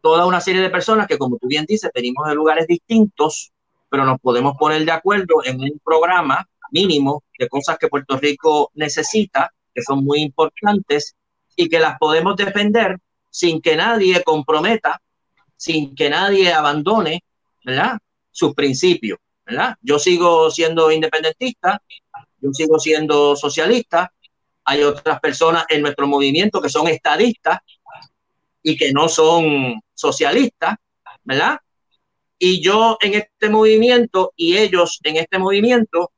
toda una serie de personas que, como tú bien dices, venimos de lugares distintos, pero nos podemos poner de acuerdo en un programa mínimo de cosas que Puerto Rico necesita, que son muy importantes y que las podemos defender sin que nadie comprometa, sin que nadie abandone. Sus principios. Yo sigo siendo independentista, yo sigo siendo socialista, hay otras personas en nuestro movimiento que son estadistas, y que no son socialistas, ¿verdad? Y yo en este movimiento y ellos en este movimiento,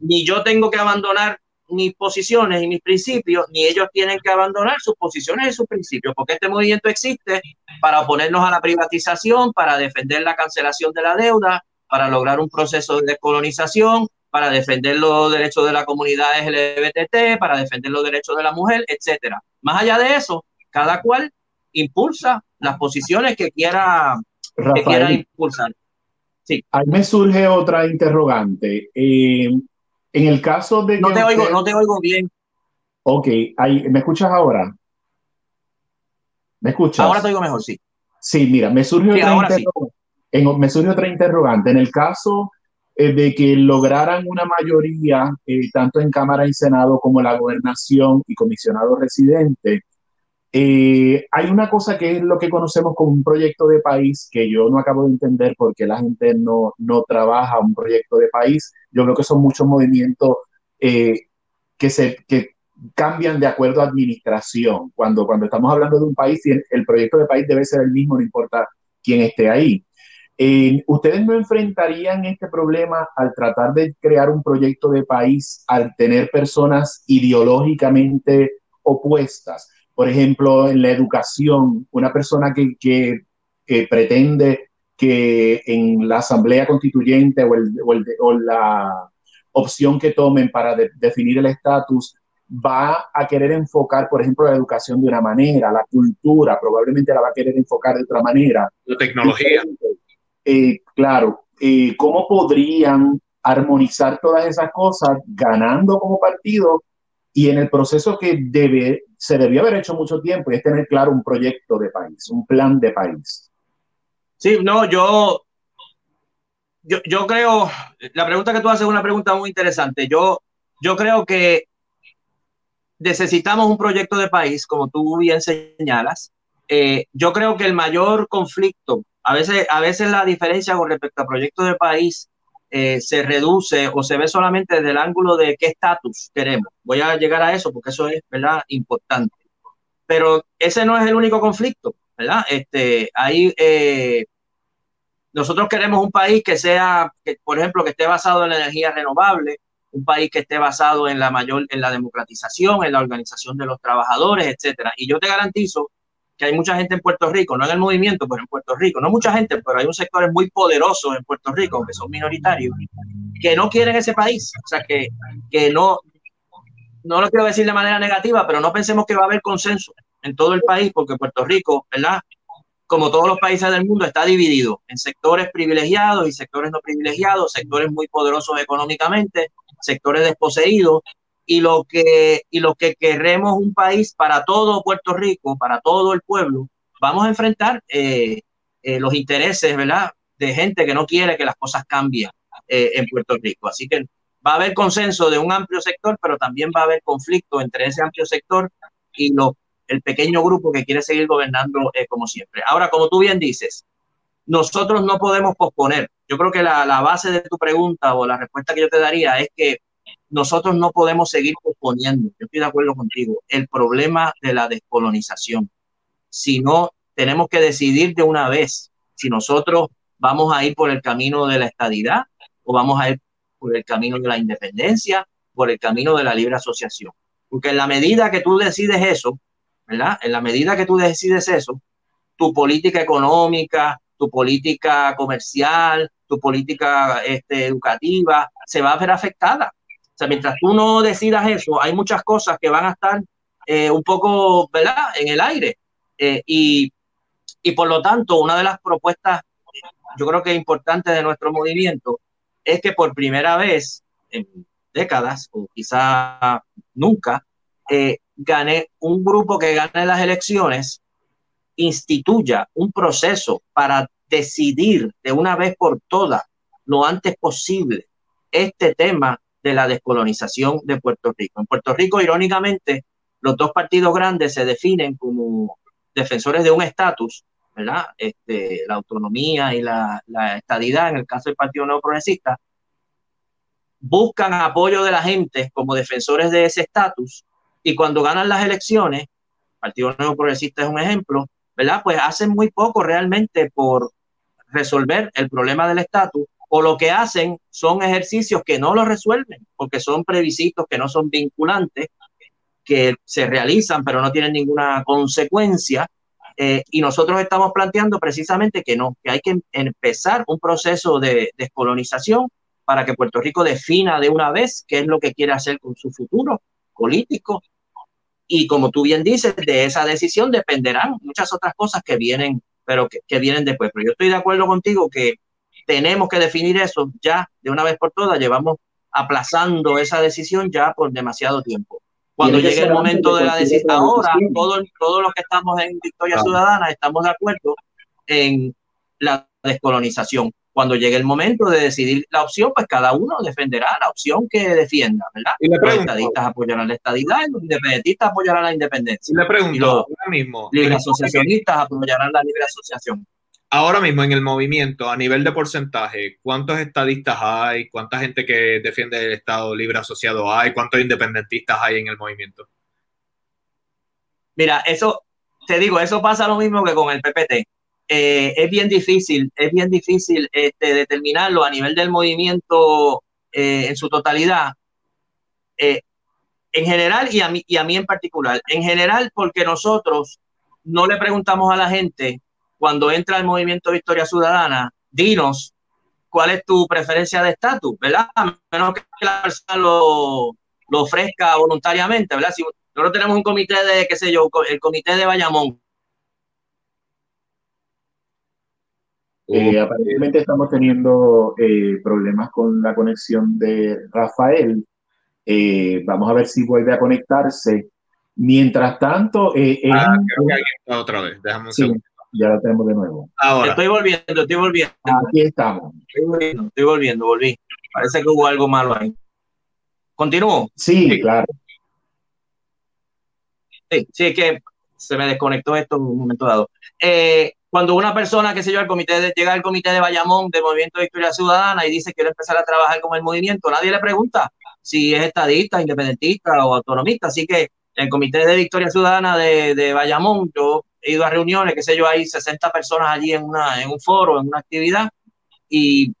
ni yo tengo que abandonar mis posiciones y mis principios, ni ellos tienen que abandonar sus posiciones y sus principios, porque este movimiento existe para oponernos a la privatización, para defender la cancelación de la deuda, para lograr un proceso de descolonización, para defender los derechos de la comunidad LGBT, para defender los derechos de la mujer, etcétera. Más allá de eso, cada cual impulsa las posiciones que quiera, que quiera impulsar. Sí. Ahí me surge otra interrogante. Eh, en el caso de... No te, oigo, no te oigo bien. Ok, ahí, ¿me escuchas ahora? ¿Me escuchas? Ahora te oigo mejor, sí. Sí, mira, me surge, otra, sí. en, me surge otra interrogante. En el caso eh, de que lograran una mayoría, eh, tanto en Cámara y Senado como la gobernación y comisionado residente, eh, hay una cosa que es lo que conocemos como un proyecto de país que yo no acabo de entender porque la gente no, no trabaja un proyecto de país. Yo creo que son muchos movimientos que, se, que cambian de acuerdo a administración. Cuando, cuando estamos hablando de un país, el proyecto de país debe ser el mismo, no importa quién esté ahí. Eh, ¿Ustedes no enfrentarían este problema al tratar de crear un proyecto de país, al tener personas ideológicamente opuestas? por ejemplo, en la educación, una persona que, que, pretende que en la asamblea constituyente o, el, o, el, o la opción que tomen para definir el estatus va a querer enfocar, por ejemplo, la educación de una manera, la cultura probablemente la va a querer enfocar de otra manera. La tecnología. Eh, claro, eh, ¿cómo podrían armonizar todas esas cosas ganando como partido y en el proceso que debe, se debió haber hecho mucho tiempo y es tener claro un proyecto de país, un plan de país. Sí, no, yo, yo, yo creo, la pregunta que tú haces es una pregunta muy interesante. Yo, yo creo que necesitamos un proyecto de país, como tú bien señalas. Eh, yo creo que el mayor conflicto, a veces, a veces la diferencia con respecto al proyecto de país eh, se reduce o se ve solamente desde el ángulo de qué estatus queremos. Voy a llegar a eso porque eso es, ¿verdad?, importante. Pero ese no es el único conflicto, ¿verdad? Este, ahí, eh, nosotros queremos un país que sea, por ejemplo, que esté basado en la energía renovable, un país que esté basado en la mayor, en la democratización, en la organización de los trabajadores, etcétera. Y yo te garantizo que hay mucha gente en Puerto Rico, no en el movimiento, pero en Puerto Rico, no mucha gente, pero hay un sector muy poderoso en Puerto Rico, que son minoritarios, que no quieren ese país. O sea, que, que no, no lo quiero decir de manera negativa, pero no pensemos que va a haber consenso en todo el país, porque Puerto Rico, ¿verdad? Como todos los países del mundo, está dividido en sectores privilegiados y sectores no privilegiados, sectores muy poderosos económicamente, sectores desposeídos, y lo que, y lo que queremos un país para todo Puerto Rico, para todo el pueblo, vamos a enfrentar eh, eh, los intereses, ¿verdad? De gente que no quiere que las cosas cambien eh, en Puerto Rico. Así que va a haber consenso de un amplio sector, pero también va a haber conflicto entre ese amplio sector y lo, el pequeño grupo que quiere seguir gobernando como siempre. Ahora, como tú bien dices, nosotros no podemos posponer. Yo creo que la, la base de tu pregunta o la respuesta que yo te daría es que nosotros no podemos seguir posponiendo, yo estoy de acuerdo contigo, el problema de la descolonización. Si no, tenemos que decidir de una vez si nosotros vamos a ir por el camino de la estadidad o vamos a ir por el camino de la independencia, por el camino de la libre asociación. Porque en la medida que tú decides eso, ¿verdad? En la medida que tú decides eso, tu política económica, tu política comercial, tu política este, educativa se va a ver afectada sea, mientras tú no decidas eso, hay muchas cosas que van a estar eh, un poco, ¿verdad?, en el aire. Eh, y, y por lo tanto, una de las propuestas, yo creo que importantes de nuestro movimiento, es que por primera vez en décadas, o quizá nunca, eh, gane un grupo que gane las elecciones, instituya un proceso para decidir de una vez por todas, lo antes posible, este tema de la descolonización de Puerto Rico. En Puerto Rico, irónicamente, los dos partidos grandes se definen como defensores de un estatus, ¿verdad? Este, la autonomía y la, estadidad, en el caso del Partido Nuevo Progresista, buscan apoyo de la gente como defensores de ese estatus y cuando ganan las elecciones, el Partido Nuevo Progresista es un ejemplo, ¿verdad? Pues hacen muy poco realmente por resolver el problema del estatus o lo que hacen son ejercicios que no lo resuelven, porque son previsitos que no son vinculantes, que se realizan pero no tienen ninguna consecuencia. Eh, y nosotros estamos planteando precisamente que no, que hay que empezar un proceso de descolonización para que Puerto Rico defina de una vez qué es lo que quiere hacer con su futuro político. Y como tú bien dices, de esa decisión dependerán muchas otras cosas que vienen, pero que, que vienen después. Pero yo estoy de acuerdo contigo que tenemos que definir eso ya de una vez por todas. Llevamos aplazando esa decisión ya por demasiado tiempo. Cuando llegue el momento de la decisión, ahora todos todo los que estamos en Victoria Ciudadana estamos de acuerdo en la descolonización. Cuando llegue el momento de decidir la opción, pues cada uno defenderá la opción que defienda, ¿verdad? Y los estadistas apoyarán la estadidad y los independentistas apoyarán la independencia. Y le pregunto, los mismo, libre asociacionistas apoyarán la libre asociación ahora mismo en el movimiento, a nivel de porcentaje, ¿cuántos estadistas hay? ¿Cuánta gente que defiende el Estado libre asociado hay? ¿Cuántos independentistas hay en el movimiento? Mira, eso, te digo, eso pasa lo mismo que con el PPT. Eh, es bien difícil, es bien difícil este, determinarlo a nivel del movimiento eh, en su totalidad. Eh, en general y a, mí, y a mí en particular. En general, porque nosotros no le preguntamos a la gente cuando entra el movimiento Victoria Ciudadana, dinos cuál es tu preferencia de estatus, ¿verdad? A menos que la persona lo, ofrezca voluntariamente, ¿verdad? Si nosotros tenemos un comité de, qué sé yo, el comité de Bayamón. Eh, aparentemente estamos teniendo eh, problemas con la conexión de Rafael. Eh, vamos a ver si vuelve a conectarse. Mientras tanto, ah, creo que está otra vez. Déjame un segundo ya la tenemos de nuevo. Ahora. Estoy volviendo, estoy volviendo. Aquí estamos. Estoy volviendo, estoy volviendo, volví. Parece que hubo algo malo ahí. ¿Continúo? Sí, claro. Sí, sí, que se me desconectó esto en un momento dado. Eh, cuando una persona, que se yo, al comité de, llega al comité de Bayamón de Movimiento de Historia Ciudadana y dice que quiere empezar a trabajar con el movimiento, nadie le pregunta si es estadista, independentista o autonomista. Así que el comité de Victoria Ciudadana de, de Bayamón, yo he ido a reuniones, qué sé yo, hay 60 personas allí en, una, en un foro, en una actividad, y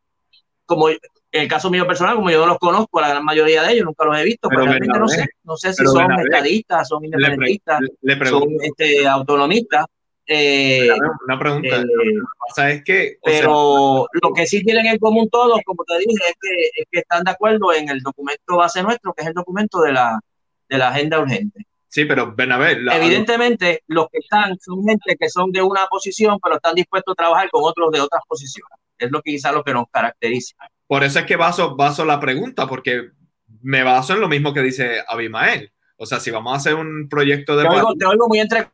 como En el caso mío personal, como yo no los conozco, la gran mayoría de ellos nunca los he visto, pero, realmente no sé, no sé si son estadistas, son independentistas, son este, autonomistas. Eh, una pregunta, eh, es que... Pero lo que sí tienen en común todos, como te dije, es que, es que están de acuerdo en el documento base nuestro, que es el documento de la, de la agenda urgente. Sí, pero ven a ver. Evidentemente, los que están son gente que son de una posición, pero están dispuestos a trabajar con otros de otras posiciones. Es lo que quizás lo que nos caracteriza. Por eso es que baso, baso la pregunta, porque me baso en lo mismo que dice Abimael. O sea, si vamos a hacer un proyecto de... Te oigo, te oigo muy entre...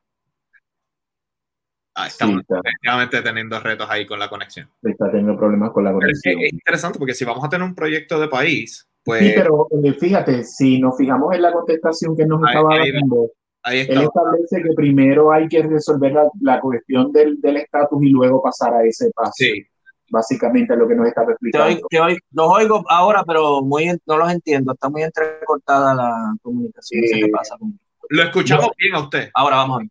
Ah, estamos efectivamente teniendo retos ahí con la conexión. Está teniendo problemas con la conexión. Es, interesante porque si vamos a tener un proyecto de país, pues... Sí, pero eh, fíjate, si nos fijamos en la contestación que nos estaba dando, él establece que primero hay que resolver la, cuestión del estatus y luego pasar a ese paso. Sí, básicamente lo que nos está explicando. Te oigo, los oigo ahora, pero muy, no los entiendo. Está muy entrecortada la comunicación. pasa lo escuchamos bien a usted. Ahora vamos a ver.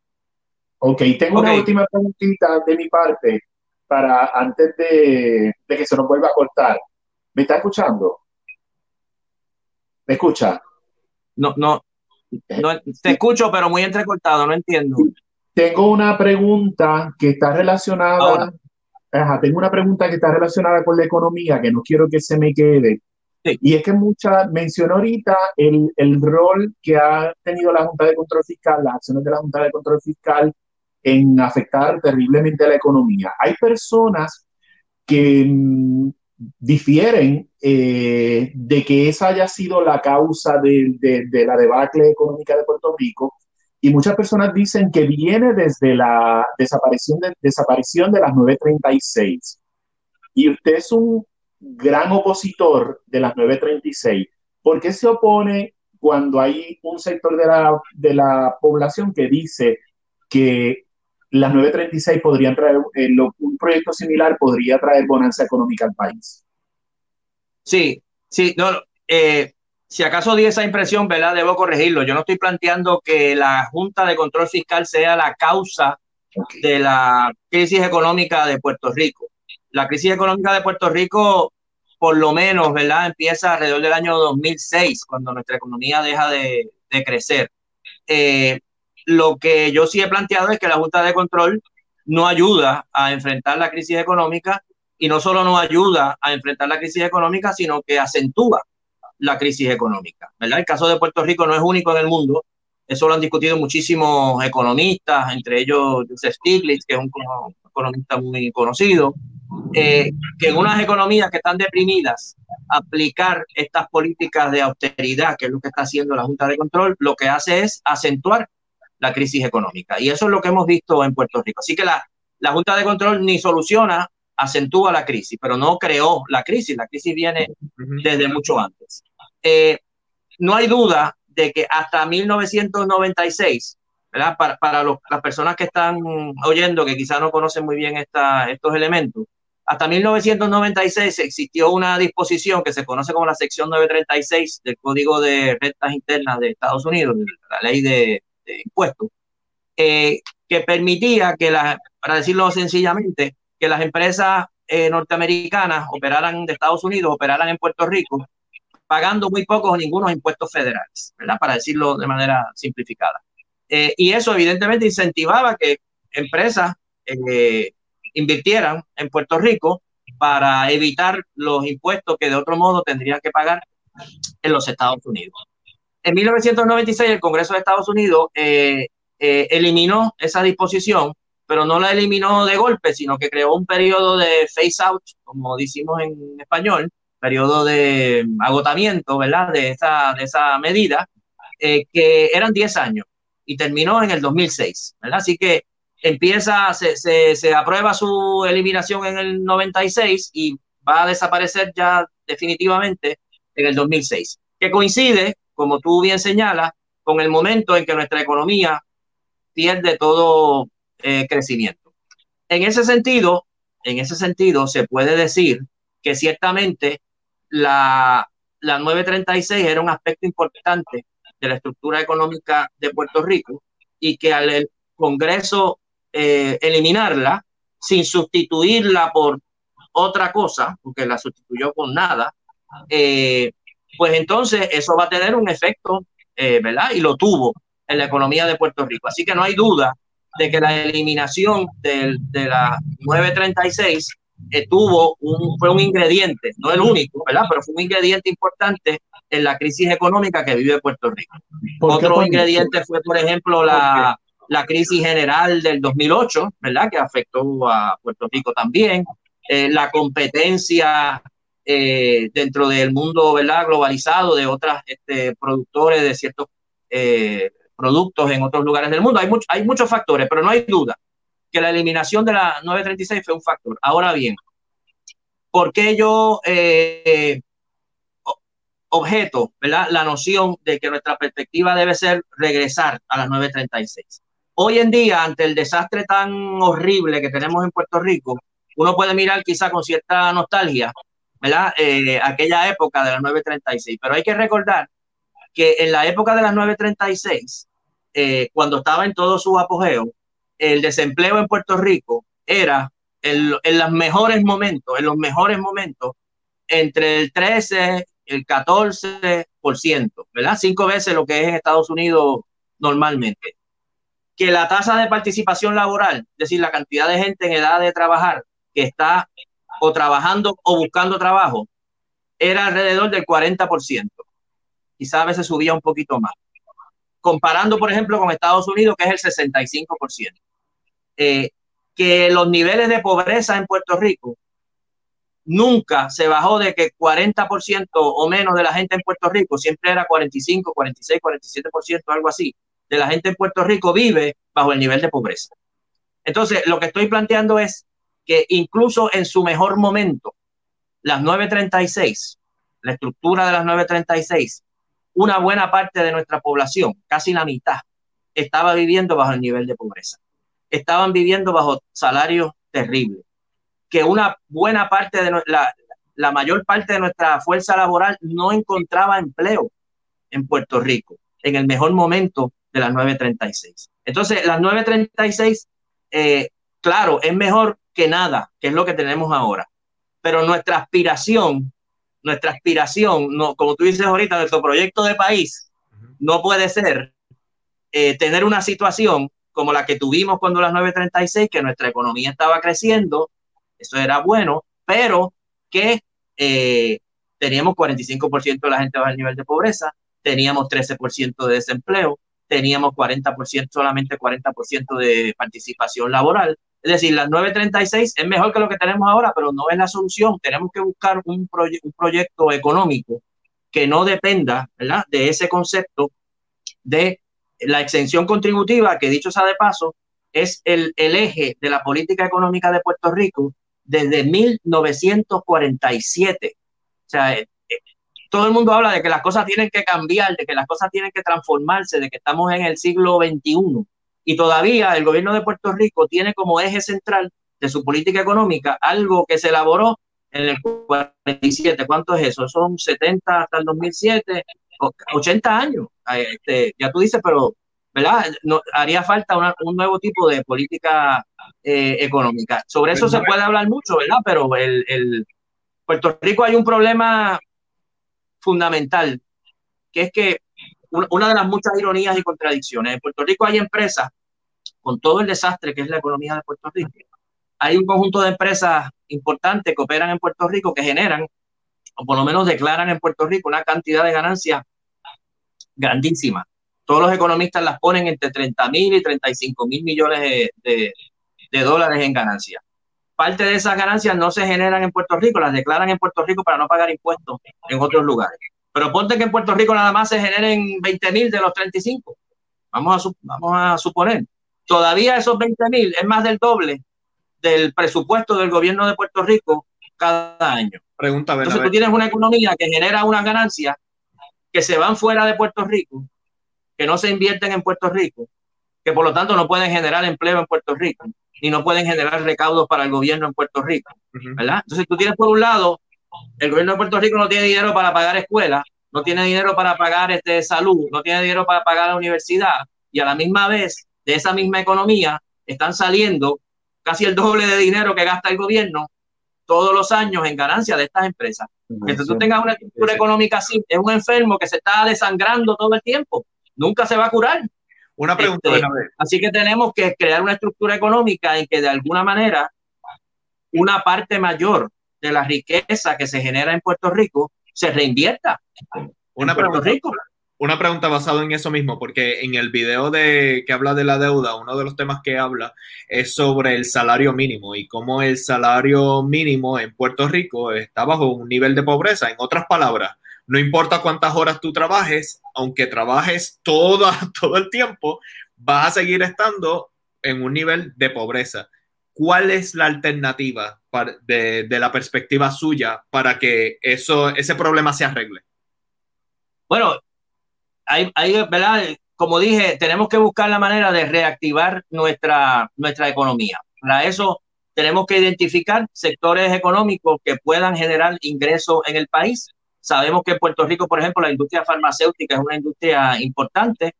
Ok, tengo una última preguntita de mi parte para antes de, que se nos vuelva a cortar. ¿Me está escuchando? ¿Me escucha? No, no, no te escucho, pero muy entrecortado, no entiendo. Tengo una pregunta que está relacionada tengo una pregunta que está relacionada con la economía, que no quiero que se me quede. Y es que mucha, mencionó ahorita el, el, rol que ha tenido la Junta de Control Fiscal, las acciones de la Junta de Control Fiscal en afectar terriblemente a la economía. Hay personas que mm, difieren eh, de que esa haya sido la causa de, la debacle económica de Puerto Rico y muchas personas dicen que viene desde la desaparición de, desaparición de las 936. Y usted es un gran opositor de las 936. ¿Por qué se opone cuando hay un sector de la, de la población que dice que las 936 podrían traer, eh, un proyecto similar podría traer bonanza económica al país? Sí, sí, no, eh, si acaso di esa impresión, ¿verdad? Debo corregirlo. Yo no estoy planteando que la Junta de Control Fiscal sea la causa de la crisis económica de Puerto Rico. La crisis económica de Puerto Rico, por lo menos, ¿verdad? Empieza alrededor del año 2006, cuando nuestra economía deja de, crecer. Eh, lo que yo sí he planteado es que la Junta de Control no ayuda a enfrentar la crisis económica y no solo no ayuda a enfrentar la crisis económica, sino que acentúa la crisis económica. ¿verdad? El caso de Puerto Rico no es único en el mundo. Eso lo han discutido muchísimos economistas, entre ellos Joseph Stiglitz, que es un economista muy conocido, eh, que en unas economías que están deprimidas, aplicar estas políticas de austeridad, que es lo que está haciendo la Junta de Control, lo que hace es acentuar la crisis económica. Y eso es lo que hemos visto en Puerto Rico. Así que la, la Junta de Control ni soluciona acentúa la crisis, pero no creó la crisis. La crisis viene desde mucho antes. Eh, no hay duda de que hasta 1996, ¿verdad? Para, para las personas que están oyendo, que quizás no conocen muy bien esta, estos elementos, hasta 1996 existió una disposición que se conoce como la sección 936 del Código de Rentas Internas de Estados Unidos, la ley de, impuestos, eh, que permitía que, la, para decirlo sencillamente, que las empresas eh, norteamericanas operaran de Estados Unidos, operaran en Puerto Rico, pagando muy pocos o ningunos impuestos federales, ¿verdad? Para decirlo de manera simplificada. Eh, y eso evidentemente incentivaba que empresas invirtieran en Puerto Rico para evitar los impuestos que de otro modo tendrían que pagar en los Estados Unidos. En 1996 el Congreso de Estados Unidos eliminó esa disposición pero no la eliminó de golpe, sino que creó un periodo de phase out, como decimos en español, periodo de agotamiento, ¿verdad? De esa, de esa medida, eh, que eran 10 años y terminó en el 2006, ¿verdad? Así que empieza, se, se, se aprueba su eliminación en el 96 y va a desaparecer ya definitivamente en el 2006, que coincide, como tú bien señalas, con el momento en que nuestra economía pierde todo eh, crecimiento. En ese sentido, en ese sentido, se puede decir que ciertamente la, la 936 era un aspecto importante de la estructura económica de Puerto Rico y que al Congreso eh, eliminarla sin sustituirla por otra cosa, porque la sustituyó con nada, eh, pues entonces eso va a tener un efecto, eh, ¿verdad? Y lo tuvo en la economía de Puerto Rico. Así que no hay duda de que la eliminación de la 936 tuvo un, fue un ingrediente, no el único, ¿verdad? Pero fue un ingrediente importante en la crisis económica que vive Puerto Rico. Otro ingrediente fue, por ejemplo, la, la, crisis general del 2008, ¿verdad? Que afectó a Puerto Rico también. Eh, la competencia eh, dentro del mundo, ¿verdad? Globalizado de otros este, productores de ciertos eh, productos en otros lugares del mundo. Hay, hay muchos factores, pero no hay duda que la eliminación de la 936 fue un factor. Ahora bien, ¿por qué yo eh, objeto ¿verdad? la noción de que nuestra perspectiva debe ser regresar a las 936? Hoy en día, ante el desastre tan horrible que tenemos en Puerto Rico, uno puede mirar quizá con cierta nostalgia, Eh, aquella época de las 936, pero hay que recordar que en la época de las 936, eh, cuando estaba en todo su apogeo, el desempleo en Puerto Rico era en, los mejores momentos, en los mejores momentos, entre el 13, el 14%, ¿verdad? Cinco veces lo que es en Estados Unidos normalmente. Que la tasa de participación laboral, es decir, la cantidad de gente en edad de trabajar que está o trabajando o buscando trabajo, era alrededor del 40%. Quizás a veces subía un poquito más. Comparando, por ejemplo, con Estados Unidos, que es el 65%. Eh, que los niveles de pobreza en Puerto Rico nunca se bajó de que 40% o menos de la gente en Puerto Rico, siempre era 45, 46, 47%, algo así, de la gente en Puerto Rico vive bajo el nivel de pobreza. Entonces, lo que estoy planteando es que incluso en su mejor momento, las 936, la estructura de las 936, una buena parte de nuestra población, casi la mitad, estaba viviendo bajo el nivel de pobreza estaban viviendo bajo salarios terribles, que una buena parte de la, la mayor parte de nuestra fuerza laboral no encontraba empleo en Puerto Rico en el mejor momento de las 936. Entonces, las 936, eh, claro, es mejor que nada, que es lo que tenemos ahora. Pero nuestra aspiración, nuestra aspiración, no, como tú dices ahorita, nuestro proyecto de país, no puede ser eh, tener una situación como la que tuvimos cuando las 936, que nuestra economía estaba creciendo, eso era bueno, pero que eh, teníamos 45% de la gente bajo el nivel de pobreza, teníamos 13% de desempleo, teníamos 40%, solamente 40% de participación laboral. Es decir, las 936 es mejor que lo que tenemos ahora, pero no es la solución. Tenemos que buscar un, un proyecto económico que no dependa ¿verdad? de ese concepto de la exención contributiva, que dicho sea de paso, es el, eje de la política económica de Puerto Rico desde 1947. O sea, eh, eh, todo el mundo habla de que las cosas tienen que cambiar, de que las cosas tienen que transformarse, de que estamos en el siglo XXI. Y todavía el gobierno de Puerto Rico tiene como eje central de su política económica algo que se elaboró en el 47. ¿Cuánto es eso? Son 70 hasta el 2007, 80 años. Este, ya tú dices, pero ¿verdad? Haría falta un nuevo tipo de política eh, económica. Sobre eso se puede hablar mucho, ¿verdad? Pero el, el, Puerto Rico hay un problema fundamental, que es que una de las muchas ironías y contradicciones, en Puerto Rico hay empresas, con todo el desastre que es la economía de Puerto Rico, hay un conjunto de empresas importantes que operan en Puerto Rico que generan, o por lo menos declaran en Puerto Rico, una cantidad de ganancias grandísima. Todos los economistas las ponen entre 30 mil y 35 mil millones de, dólares en ganancias. Parte de esas ganancias no se generan en Puerto Rico, las declaran en Puerto Rico para no pagar impuestos en otros lugares. Pero ponte que en Puerto Rico nada más se generen 20 mil de los 35. Vamos a, vamos a suponer. Todavía esos 20 mil es más del doble del presupuesto del gobierno de Puerto Rico cada año. Pregunta, Entonces tú tienes una economía que genera unas ganancias que se van fuera de Puerto Rico, que no se invierten en Puerto Rico, que por lo tanto no pueden generar empleo en Puerto Rico, ni no pueden generar recaudos para el gobierno en Puerto Rico, ¿verdad? Entonces tú tienes por un lado, el gobierno de Puerto Rico no tiene dinero para pagar escuelas, no tiene dinero para pagar este, salud, no tiene dinero para pagar la universidad, y a la misma vez, de esa misma economía, están saliendo casi el doble de dinero que gasta el gobierno todos los años en ganancia de estas empresas. Mientras tú tengas una estructura económica así, es un enfermo que se está desangrando todo el tiempo. Nunca se va a curar. Una pregunta. Este, así que tenemos que crear una estructura económica en que de alguna manera una parte mayor de la riqueza que se genera en Puerto Rico se reinvierta. Una pregunta, Rico. una pregunta basada en eso mismo, porque en el video de que habla de la deuda, uno de los temas que habla es sobre el salario mínimo y cómo el salario mínimo en Puerto Rico está bajo un nivel de pobreza. En otras palabras, no importa cuántas horas tú trabajes, aunque trabajes todo, todo el tiempo, vas a seguir estando en un nivel de pobreza. ¿Cuál es la alternativa de, la perspectiva suya para que eso, ese problema se arregle? Bueno, hay, ¿verdad? Como dije, tenemos que buscar la manera de reactivar nuestra, nuestra economía. Para eso tenemos que identificar sectores económicos que puedan generar ingresos en el país Sabemos que en Puerto Rico, por ejemplo, la industria farmacéutica es una industria importante.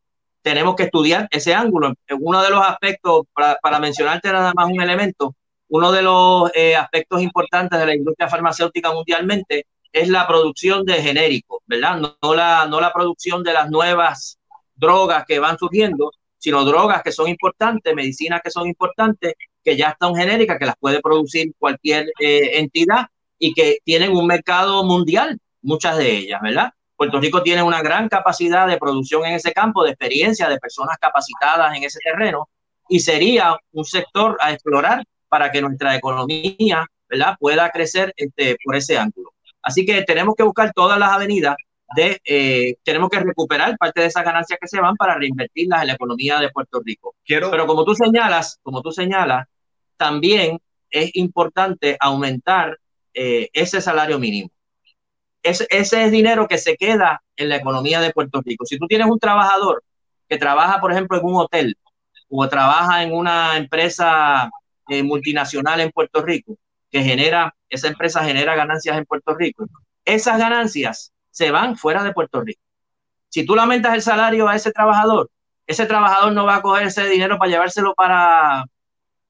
Tenemos que estudiar ese ángulo. Uno de los aspectos, para, mencionarte nada más un elemento, uno de los eh, aspectos importantes de la industria farmacéutica mundialmente es la producción de genéricos, ¿verdad? No, la, no la producción de las nuevas drogas que van surgiendo, sino drogas que son importantes, medicinas que son importantes, que ya están genéricas, que las puede producir cualquier eh, entidad y que tienen un mercado mundial muchas de ellas, ¿verdad? Puerto Rico tiene una gran capacidad de producción en ese campo, de experiencia, de personas capacitadas en ese terreno, y sería un sector a explorar para que nuestra economía, ¿verdad?, pueda crecer este, por ese ángulo. Así que tenemos que buscar todas las avenidas de, eh, tenemos que recuperar parte de esas ganancias que se van para reinvertirlas en la economía de Puerto Rico. Quiero... Pero como tú señalas, como tú señalas, también es importante aumentar eh, ese salario mínimo ese, es dinero que se queda en la economía de Puerto Rico. Si tú tienes un trabajador que trabaja, por ejemplo, en un hotel o trabaja en una empresa eh, multinacional en Puerto Rico, que genera, esa empresa genera ganancias en Puerto Rico, esas ganancias se van fuera de Puerto Rico. Si tú lamentas el salario a ese trabajador, ese trabajador no va a coger ese dinero para llevárselo para,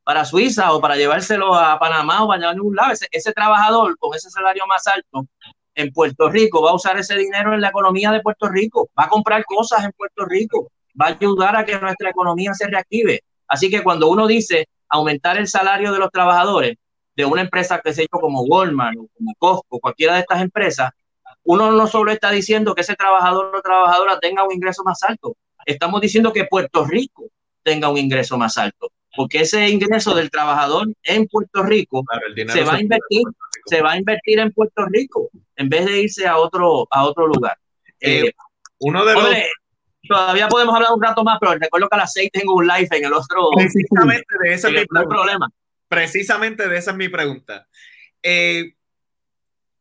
para Suiza o para llevárselo a Panamá o para a ningún lado. Ese, ese, trabajador con ese salario más alto en Puerto Rico, va a usar ese dinero en la economía de Puerto Rico, va a comprar cosas en Puerto Rico, va a ayudar a que nuestra economía se reactive. Así que cuando uno dice aumentar el salario de los trabajadores de una empresa que se hizo como Walmart o como Costco, cualquiera de estas empresas, uno no solo está diciendo que ese trabajador o trabajadora tenga un ingreso más alto, estamos diciendo que Puerto Rico tenga un ingreso más alto porque ese ingreso del trabajador en Puerto Rico se va a invertir, se va a invertir en Puerto Rico en vez de irse a otro, a otro lugar. Eh, eh, uno de los... todavía podemos hablar un rato más, pero recuerdo que a las seis tengo un live en el otro. Precisamente de esa es mi problema. Precisamente de esa es mi pregunta. Eh,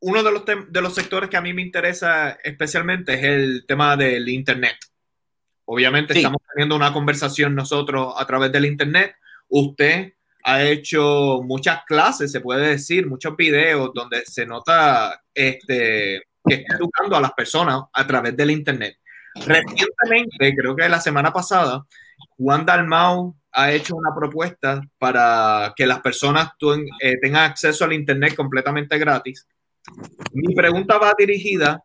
uno de los, de los sectores que a mí me interesa especialmente es el tema del Internet. Obviamente estamos teniendo una conversación nosotros a través del Internet, usted ha hecho muchas clases, se puede decir, muchos videos donde se nota este, que está educando a las personas a través del Internet. Recientemente, creo que la semana pasada, Juan Dalmau ha hecho una propuesta para que las personas eh, tengan acceso al Internet completamente gratis. Mi pregunta va dirigida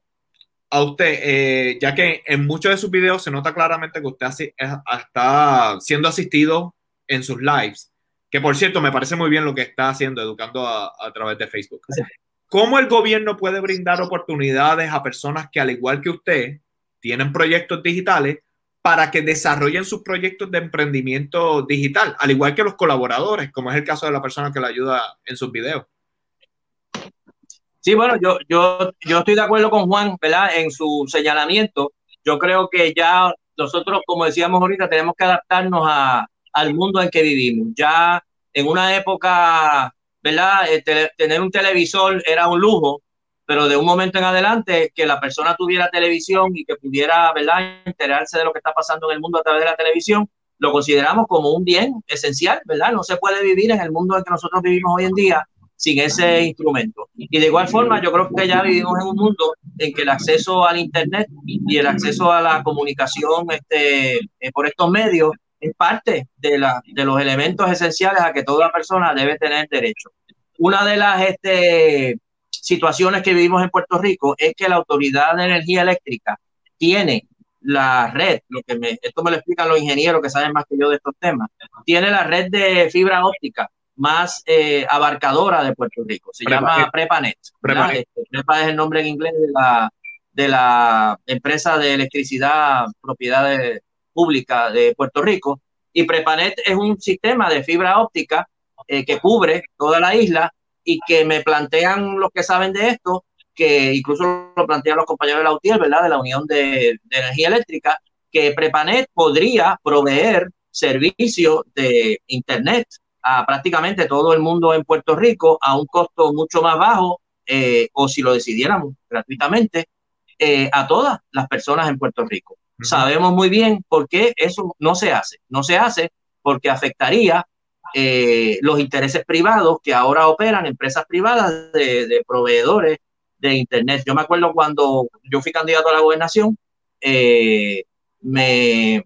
a usted, eh, ya que en muchos de sus videos se nota claramente que usted está siendo asistido en sus lives, que por cierto me parece muy bien lo que está haciendo, educando a, través de Facebook. ¿Cómo el gobierno puede brindar oportunidades a personas que al igual que usted tienen proyectos digitales para que desarrollen sus proyectos de emprendimiento digital, al igual que los colaboradores, como es el caso de la persona que le ayuda en sus videos? Sí, bueno, yo, yo, yo estoy de acuerdo con Juan, ¿verdad? En su señalamiento. Yo creo que ya nosotros, como decíamos ahorita, tenemos que adaptarnos a, al mundo en que vivimos. Ya en una época, ¿verdad? Eh, tener un televisor era un lujo, pero de un momento en adelante que la persona tuviera televisión y que pudiera, ¿verdad?, enterarse de lo que está pasando en el mundo a través de la televisión, lo consideramos como un bien esencial, ¿verdad? No se puede vivir en el mundo en que nosotros vivimos hoy en día sin ese instrumento. Y de igual forma, yo creo que ya vivimos en un mundo en que el acceso al Internet y el acceso a la comunicación este, eh, por estos medios es parte de, la, de los elementos esenciales a que toda persona debe tener derecho. Una de las este, situaciones que vivimos en Puerto Rico es que la Autoridad de Energía Eléctrica tiene la red, lo que me, esto me lo explican los ingenieros que saben más que yo de estos temas, tiene la red de fibra óptica más eh, abarcadora de Puerto Rico. Se llama Prepanet. Prepanet. Este, Prepa es el nombre en inglés de la, de la empresa de electricidad propiedad pública de Puerto Rico. Y Prepanet es un sistema de fibra óptica eh, que cubre toda la isla y que me plantean los que saben de esto, que incluso lo plantean los compañeros de la UTIER, ¿verdad? De la Unión de, de Energía Eléctrica, que Prepanet podría proveer servicio de Internet a prácticamente todo el mundo en Puerto Rico a un costo mucho más bajo, eh, o si lo decidiéramos gratuitamente, eh, a todas las personas en Puerto Rico. Sabemos muy bien por qué eso no se hace. No se hace porque afectaría eh, los intereses privados que ahora operan, empresas privadas de, proveedores de Internet. Yo me acuerdo cuando yo fui candidato a la gobernación, me,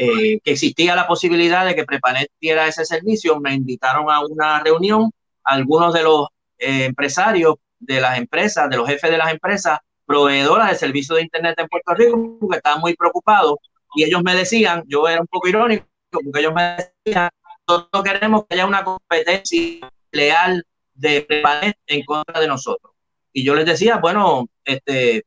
eh, que existía la posibilidad de que Prepanet ese servicio, me invitaron a una reunión, algunos de los eh, empresarios de las empresas, de los jefes de las empresas, proveedoras de servicios de Internet en Puerto Rico, porque estaban muy preocupados y ellos me decían, yo era un poco irónico, porque ellos me decían, nosotros queremos que haya una competencia leal de en contra de nosotros. Y yo les decía, bueno, este,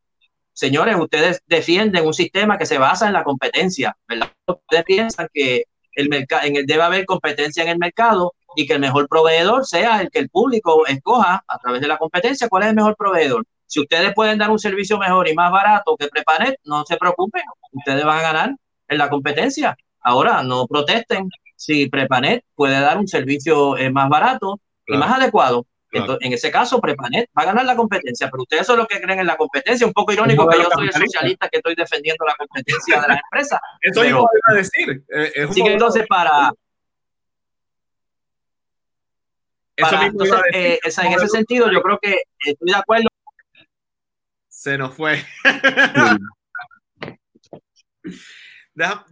señores, ustedes defienden un sistema que se basa en la competencia, ¿verdad? Ustedes piensan que el mercado, en el debe haber competencia en el mercado y que el mejor proveedor sea el que el público escoja a través de la competencia cuál es el mejor proveedor. Si ustedes pueden dar un servicio mejor y más barato que Prepanet, no se preocupen, ustedes van a ganar en la competencia. Ahora, no protesten si Prepanet puede dar un servicio eh, más barato y más adecuado en ese caso, Prepanet va a ganar la competencia, pero ustedes son los que creen en la competencia. Un poco irónico que yo soy el socialista que estoy defendiendo la competencia de las empresas. Eso iba a decir. Eh, así que entonces, para. Eh, en ese sentido, yo creo que estoy de acuerdo. Se nos fue.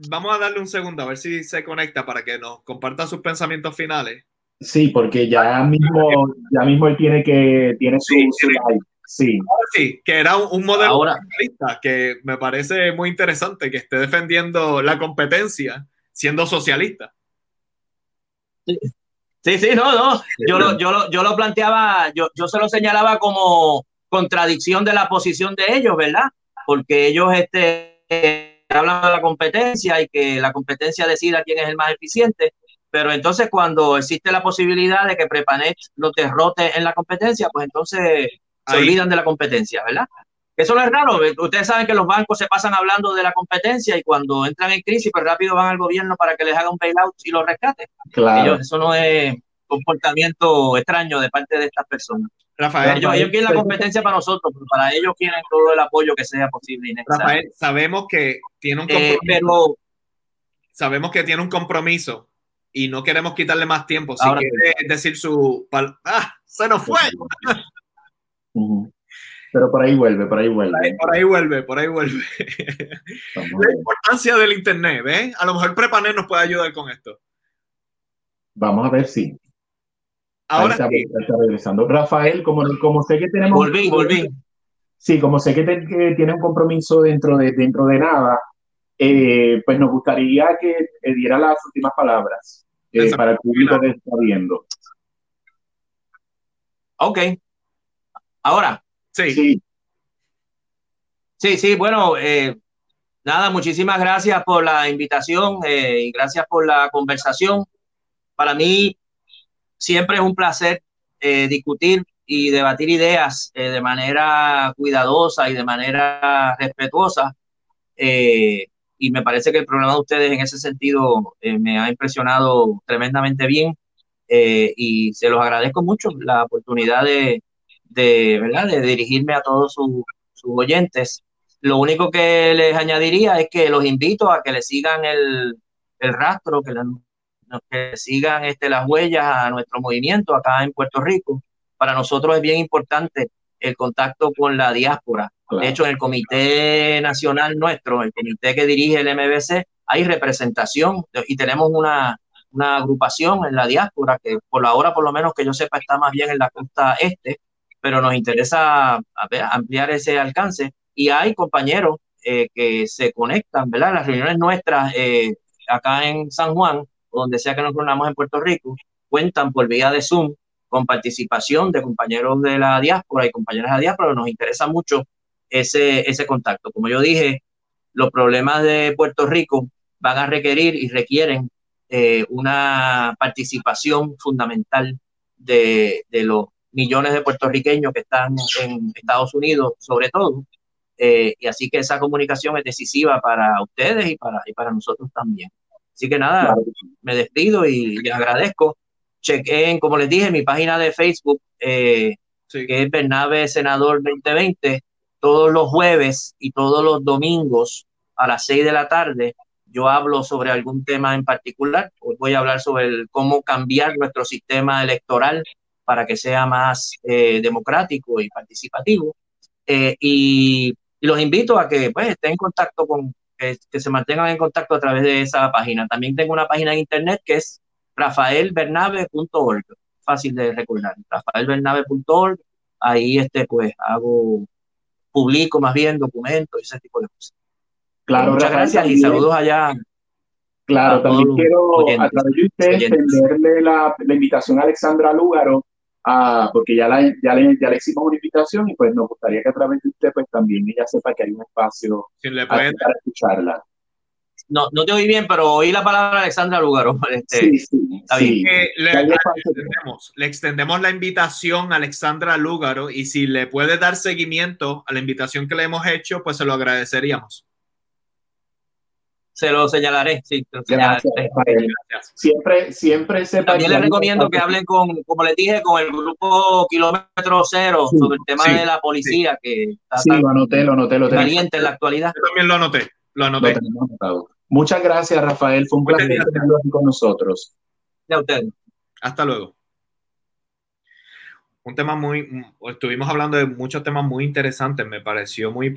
vamos a darle un segundo a ver si se conecta para que nos comparta sus pensamientos finales. Sí, porque ya mismo, ya mismo él tiene que, tiene su, sí, sí. que era un, modelo Ahora, que me parece muy interesante que esté defendiendo la competencia siendo socialista. Sí, sí, no, no. Yo lo, yo lo, yo lo planteaba, yo, yo se lo señalaba como contradicción de la posición de ellos, ¿verdad? Porque ellos este, hablan de la competencia y que la competencia decida quién es el más eficiente pero entonces cuando existe la posibilidad de que Prepanet lo derrote en la competencia, pues entonces se olvidan de la competencia, ¿verdad? Eso no es raro. Ustedes saben que los bancos se pasan hablando de la competencia y cuando entran en crisis, pues rápido van al gobierno para que les haga un bailout y los rescate. Claro. eso no es comportamiento extraño de parte de estas personas. Rafael, ellos, quieren la competencia para nosotros, pero para ellos quieren todo el apoyo que sea posible. Rafael, sabemos que tiene un eh, compromiso. sabemos que tiene un compromiso y no queremos quitarle más tiempo. Si quiere decir su... ¡Ah! ¡Se nos fue! Pero por ahí vuelve, por ahí vuelve. Por ahí, vuelve, por ahí vuelve. La importancia del Internet, ¿ves? A lo mejor Prepanet nos puede ayudar con esto. Vamos a ver si. Ahora está, regresando. Rafael, como, como sé que tenemos... Volví, volví. Sí, como sé que, tiene un compromiso dentro de, dentro de nada, eh, pues nos gustaría que diera las últimas palabras eh, para el público que está viendo. Ok. Ahora. Sí. Sí, sí, sí bueno, eh, nada, muchísimas gracias por la invitación y gracias por la conversación. Para mí siempre es un placer discutir y debatir ideas de manera cuidadosa y de manera respetuosa. Eh, y me parece que el programa de ustedes en ese sentido eh, me ha impresionado tremendamente bien eh, y se los agradezco mucho la oportunidad de, de, ¿verdad? de dirigirme a todos sus, oyentes. Lo único que les añadiría es que los invito a que le sigan el, el rastro, que, que sigan este, las huellas a nuestro movimiento acá en Puerto Rico. Para nosotros es bien importante el contacto con la diáspora de hecho, en el comité nacional nuestro, el comité que dirige el MBC, hay representación y tenemos una, agrupación en la diáspora que por la hora, por lo menos que yo sepa, está más bien en la costa este, pero nos interesa ampliar ese alcance y hay compañeros eh, que se conectan, ¿verdad? Las reuniones nuestras eh, acá en San Juan, donde sea que nos reunamos en Puerto Rico, cuentan por vía de Zoom con participación de compañeros de la diáspora y compañeras de la diáspora. Nos interesa mucho ese, ese contacto. Como yo dije, los problemas de Puerto Rico van a requerir y requieren eh, una participación fundamental de, de, los millones de puertorriqueños que están en Estados Unidos, sobre todo. Eh, y así que esa comunicación es decisiva para ustedes y para, y para nosotros también. Así que nada, me despido y les agradezco. Chequen, como les dije, mi página de Facebook, eh, que es Bernabe Senador 2020, todos los jueves y todos los domingos a las 6 de la tarde yo hablo sobre algún tema en particular. Hoy voy a hablar sobre cómo cambiar nuestro sistema electoral para que sea más eh, democrático y participativo. Eh, y, los invito a que pues, estén en contacto con, que, se mantengan en contacto a través de esa página. También tengo una página en internet que es rafaelbernabe.org, fácil de recordar, rafaelbernabe.org. Ahí este, pues hago, publico más bien documentos y ese tipo de cosas. Claro, Muchas gracias y saludos allá. Claro, también quiero a través de usted extenderle la, la, invitación a Alexandra Lúgaro, a, porque ya, la, ya, le, ya le hicimos una invitación y pues nos gustaría que a través de usted pues también ella sepa que hay un espacio para escucharla. No, no te oí bien, pero oí la palabra Alexandra Lúgaro. Este, sí, sí, sí. Eh, le, le, extendemos, le, extendemos, la invitación a Alexandra Lúgaro y si le puede dar seguimiento a la invitación que le hemos hecho, pues se lo agradeceríamos se lo señalaré. Sí, lo señalaré. Siempre, siempre También les recomiendo que hablen con, como les dije, con el grupo Kilómetro Cero sobre el tema de la policía, que está sí, lo anoté, lo anoté, lo caliente en la actualidad. Yo también lo anoté, lo anoté. Muchas gracias, Rafael. Fue un placer tenerlo aquí con nosotros. De usted. Hasta luego un tema muy, estuvimos hablando de muchos temas muy interesantes, me pareció muy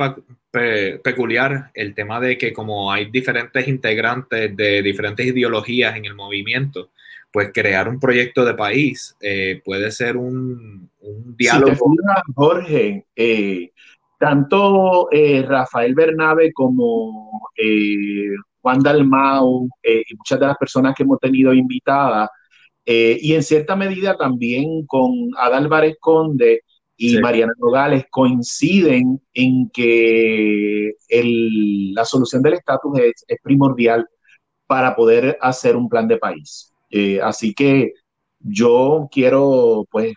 peculiar el tema de que como hay diferentes integrantes de diferentes ideologías en el movimiento, pues crear un proyecto de país eh, puede ser un, diálogo. Jorge, eh, tanto eh, Rafael Bernabe como Juan Dalmau y muchas de las personas que hemos tenido invitadas, eh, y en cierta medida también con Adálvarez Conde y Mariana Nogales coinciden en que la solución del estatus es, primordial para poder hacer un plan de país. Eh, así que yo quiero pues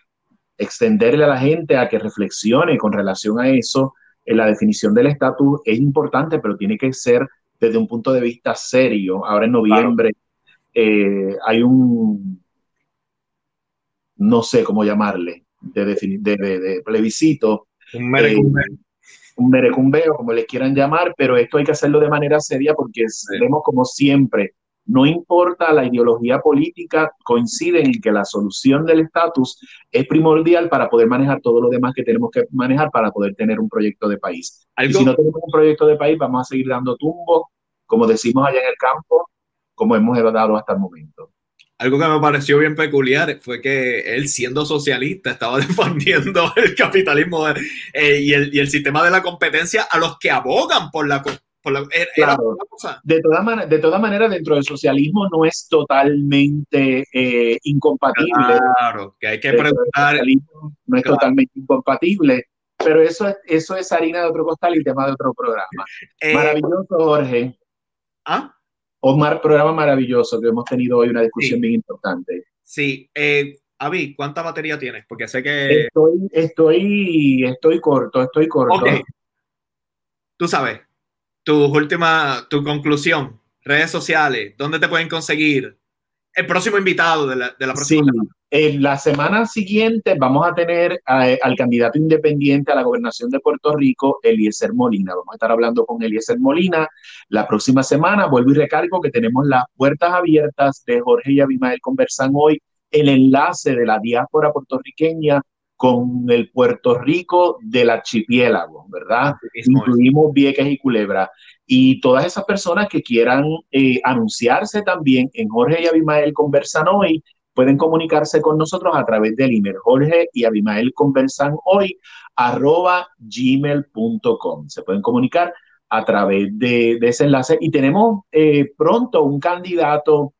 extenderle a la gente a que reflexione con relación a eso. En la definición del estatus es importante, pero tiene que ser desde un punto de vista serio. Ahora en noviembre eh, hay un no sé cómo llamarle, de, de, de, plebiscito. Un merecumbeo. Eh, un merecumbeo, como le quieran llamar, pero esto hay que hacerlo de manera seria porque vemos como siempre, no importa la ideología política, coinciden en que la solución del estatus es primordial para poder manejar todo lo demás que tenemos que manejar para poder tener un proyecto de país. Y si no tenemos un proyecto de país, vamos a seguir dando tumbos, como decimos allá en el campo, como hemos dado hasta el momento algo que me pareció bien peculiar fue que él, siendo socialista, estaba defendiendo el capitalismo eh, y, el, y, el, sistema de la competencia a los que abogan por la... Por la claro. De todas maneras, de toda manera, dentro del socialismo no es totalmente eh, incompatible. Claro, que hay que preguntar. No es totalmente incompatible, pero eso es, eso es harina de otro costal y tema de otro programa. Eh, Maravilloso, Jorge. ¿Ah? Omar, programa maravilloso que hemos tenido hoy, una discusión bien importante. Sí, eh, Avi, ¿cuánta batería tienes? Porque sé que... Estoy, estoy, estoy corto, estoy corto. Tú sabes, tu última, tu conclusión, redes sociales, ¿dónde te pueden conseguir? El próximo invitado de la, de la próxima en la semana siguiente vamos a tener eh, al candidato independiente a la gobernación de Puerto Rico, Eliezer Molina. Vamos a estar hablando con Eliezer Molina la próxima semana. Vuelvo y recargo que tenemos las puertas abiertas de Jorge y Abimael conversan hoy el enlace de la diáspora puertorriqueña con el Puerto Rico del archipiélago, ¿verdad? Incluimos Vieques y Culebra. Y todas esas personas que quieran eh, anunciarse también en Jorge y Abimael conversan hoy, pueden comunicarse con nosotros a través del email. Jorge y Abimael conversan hoy arroba gmail.com. Se pueden comunicar a través de, ese enlace y tenemos eh, pronto un candidato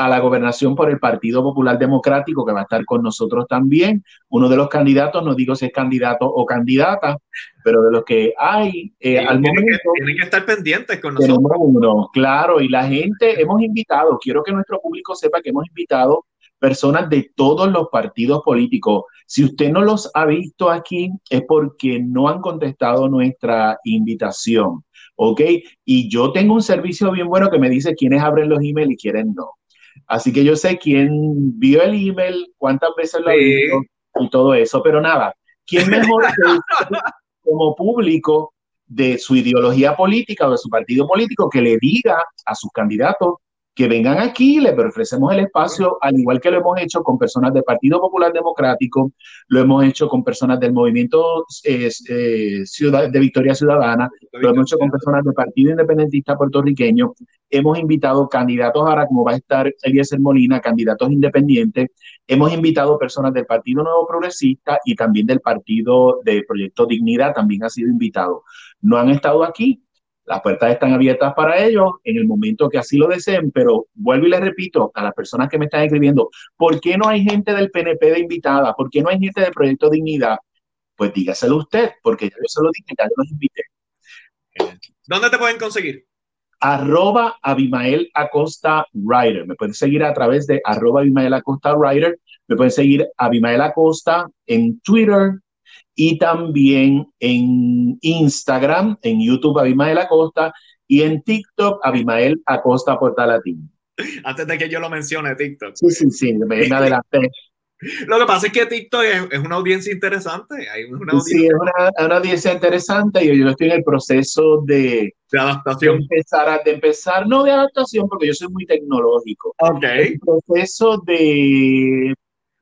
a la gobernación por el Partido Popular Democrático que va a estar con nosotros también. Uno de los candidatos, no digo si es candidato o candidata, pero de los que hay eh, al momento. Que, tienen que estar pendientes con nosotros. Uno, claro, y la gente, hemos invitado, quiero que nuestro público sepa que hemos invitado personas de todos los partidos políticos. Si usted no los ha visto aquí, es porque no han contestado nuestra invitación. ¿Ok? Y yo tengo un servicio bien bueno que me dice quiénes abren los emails y quiénes no. Así que yo sé quién vio el email, cuántas veces lo ha visto y todo eso. Pero nada, ¿quién mejor que como público de su ideología política o de su partido político que le diga a sus candidatos que vengan aquí, les ofrecemos el espacio, al igual que lo hemos hecho con personas del Partido Popular Democrático, lo hemos hecho con personas del Movimiento eh, eh, Ciudad, de Victoria Ciudadana, lo hemos hecho con personas del Partido Independentista Puertorriqueño, hemos invitado candidatos ahora, como va a estar Eliezer Molina, candidatos independientes, hemos invitado personas del Partido Nuevo Progresista y también del Partido de Proyecto Dignidad, también ha sido invitado. No han estado aquí, las puertas están abiertas para ellos en el momento que así lo deseen, pero vuelvo y les repito a las personas que me están escribiendo, ¿por qué no hay gente del PNP de invitada? ¿Por qué no hay gente del Proyecto Dignidad? Pues dígaselo usted, porque yo se lo dije, ya yo los invité. ¿Dónde te pueden conseguir? Arroba Abimael Acosta Writer. Me pueden seguir a través de arroba Abimael Acosta Writer. Me pueden seguir Abimael Acosta en Twitter, y también en Instagram, en YouTube Abimael Acosta y en TikTok Abimael Acosta Portalatín. Antes de que yo lo mencione, TikTok. Sí, sí, sí, me adelanté. Lo que pasa es que TikTok es, una audiencia interesante. Hay una audiencia... Sí, es una, audiencia interesante y yo estoy en el proceso de, de adaptación. De empezar, de empezar, no de adaptación, porque yo soy muy tecnológico. Ok. El proceso de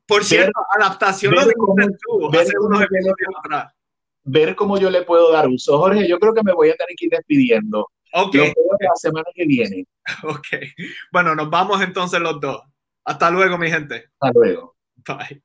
por cierto, adaptación ver, cómo, ver, cómo atrás. ver cómo yo le puedo dar uso. Jorge, yo creo que me voy a tener que ir despidiendo. Ok. Lo la semana que viene. Ok. Bueno, nos vamos entonces los dos. Hasta luego, mi gente. Hasta luego. Bye.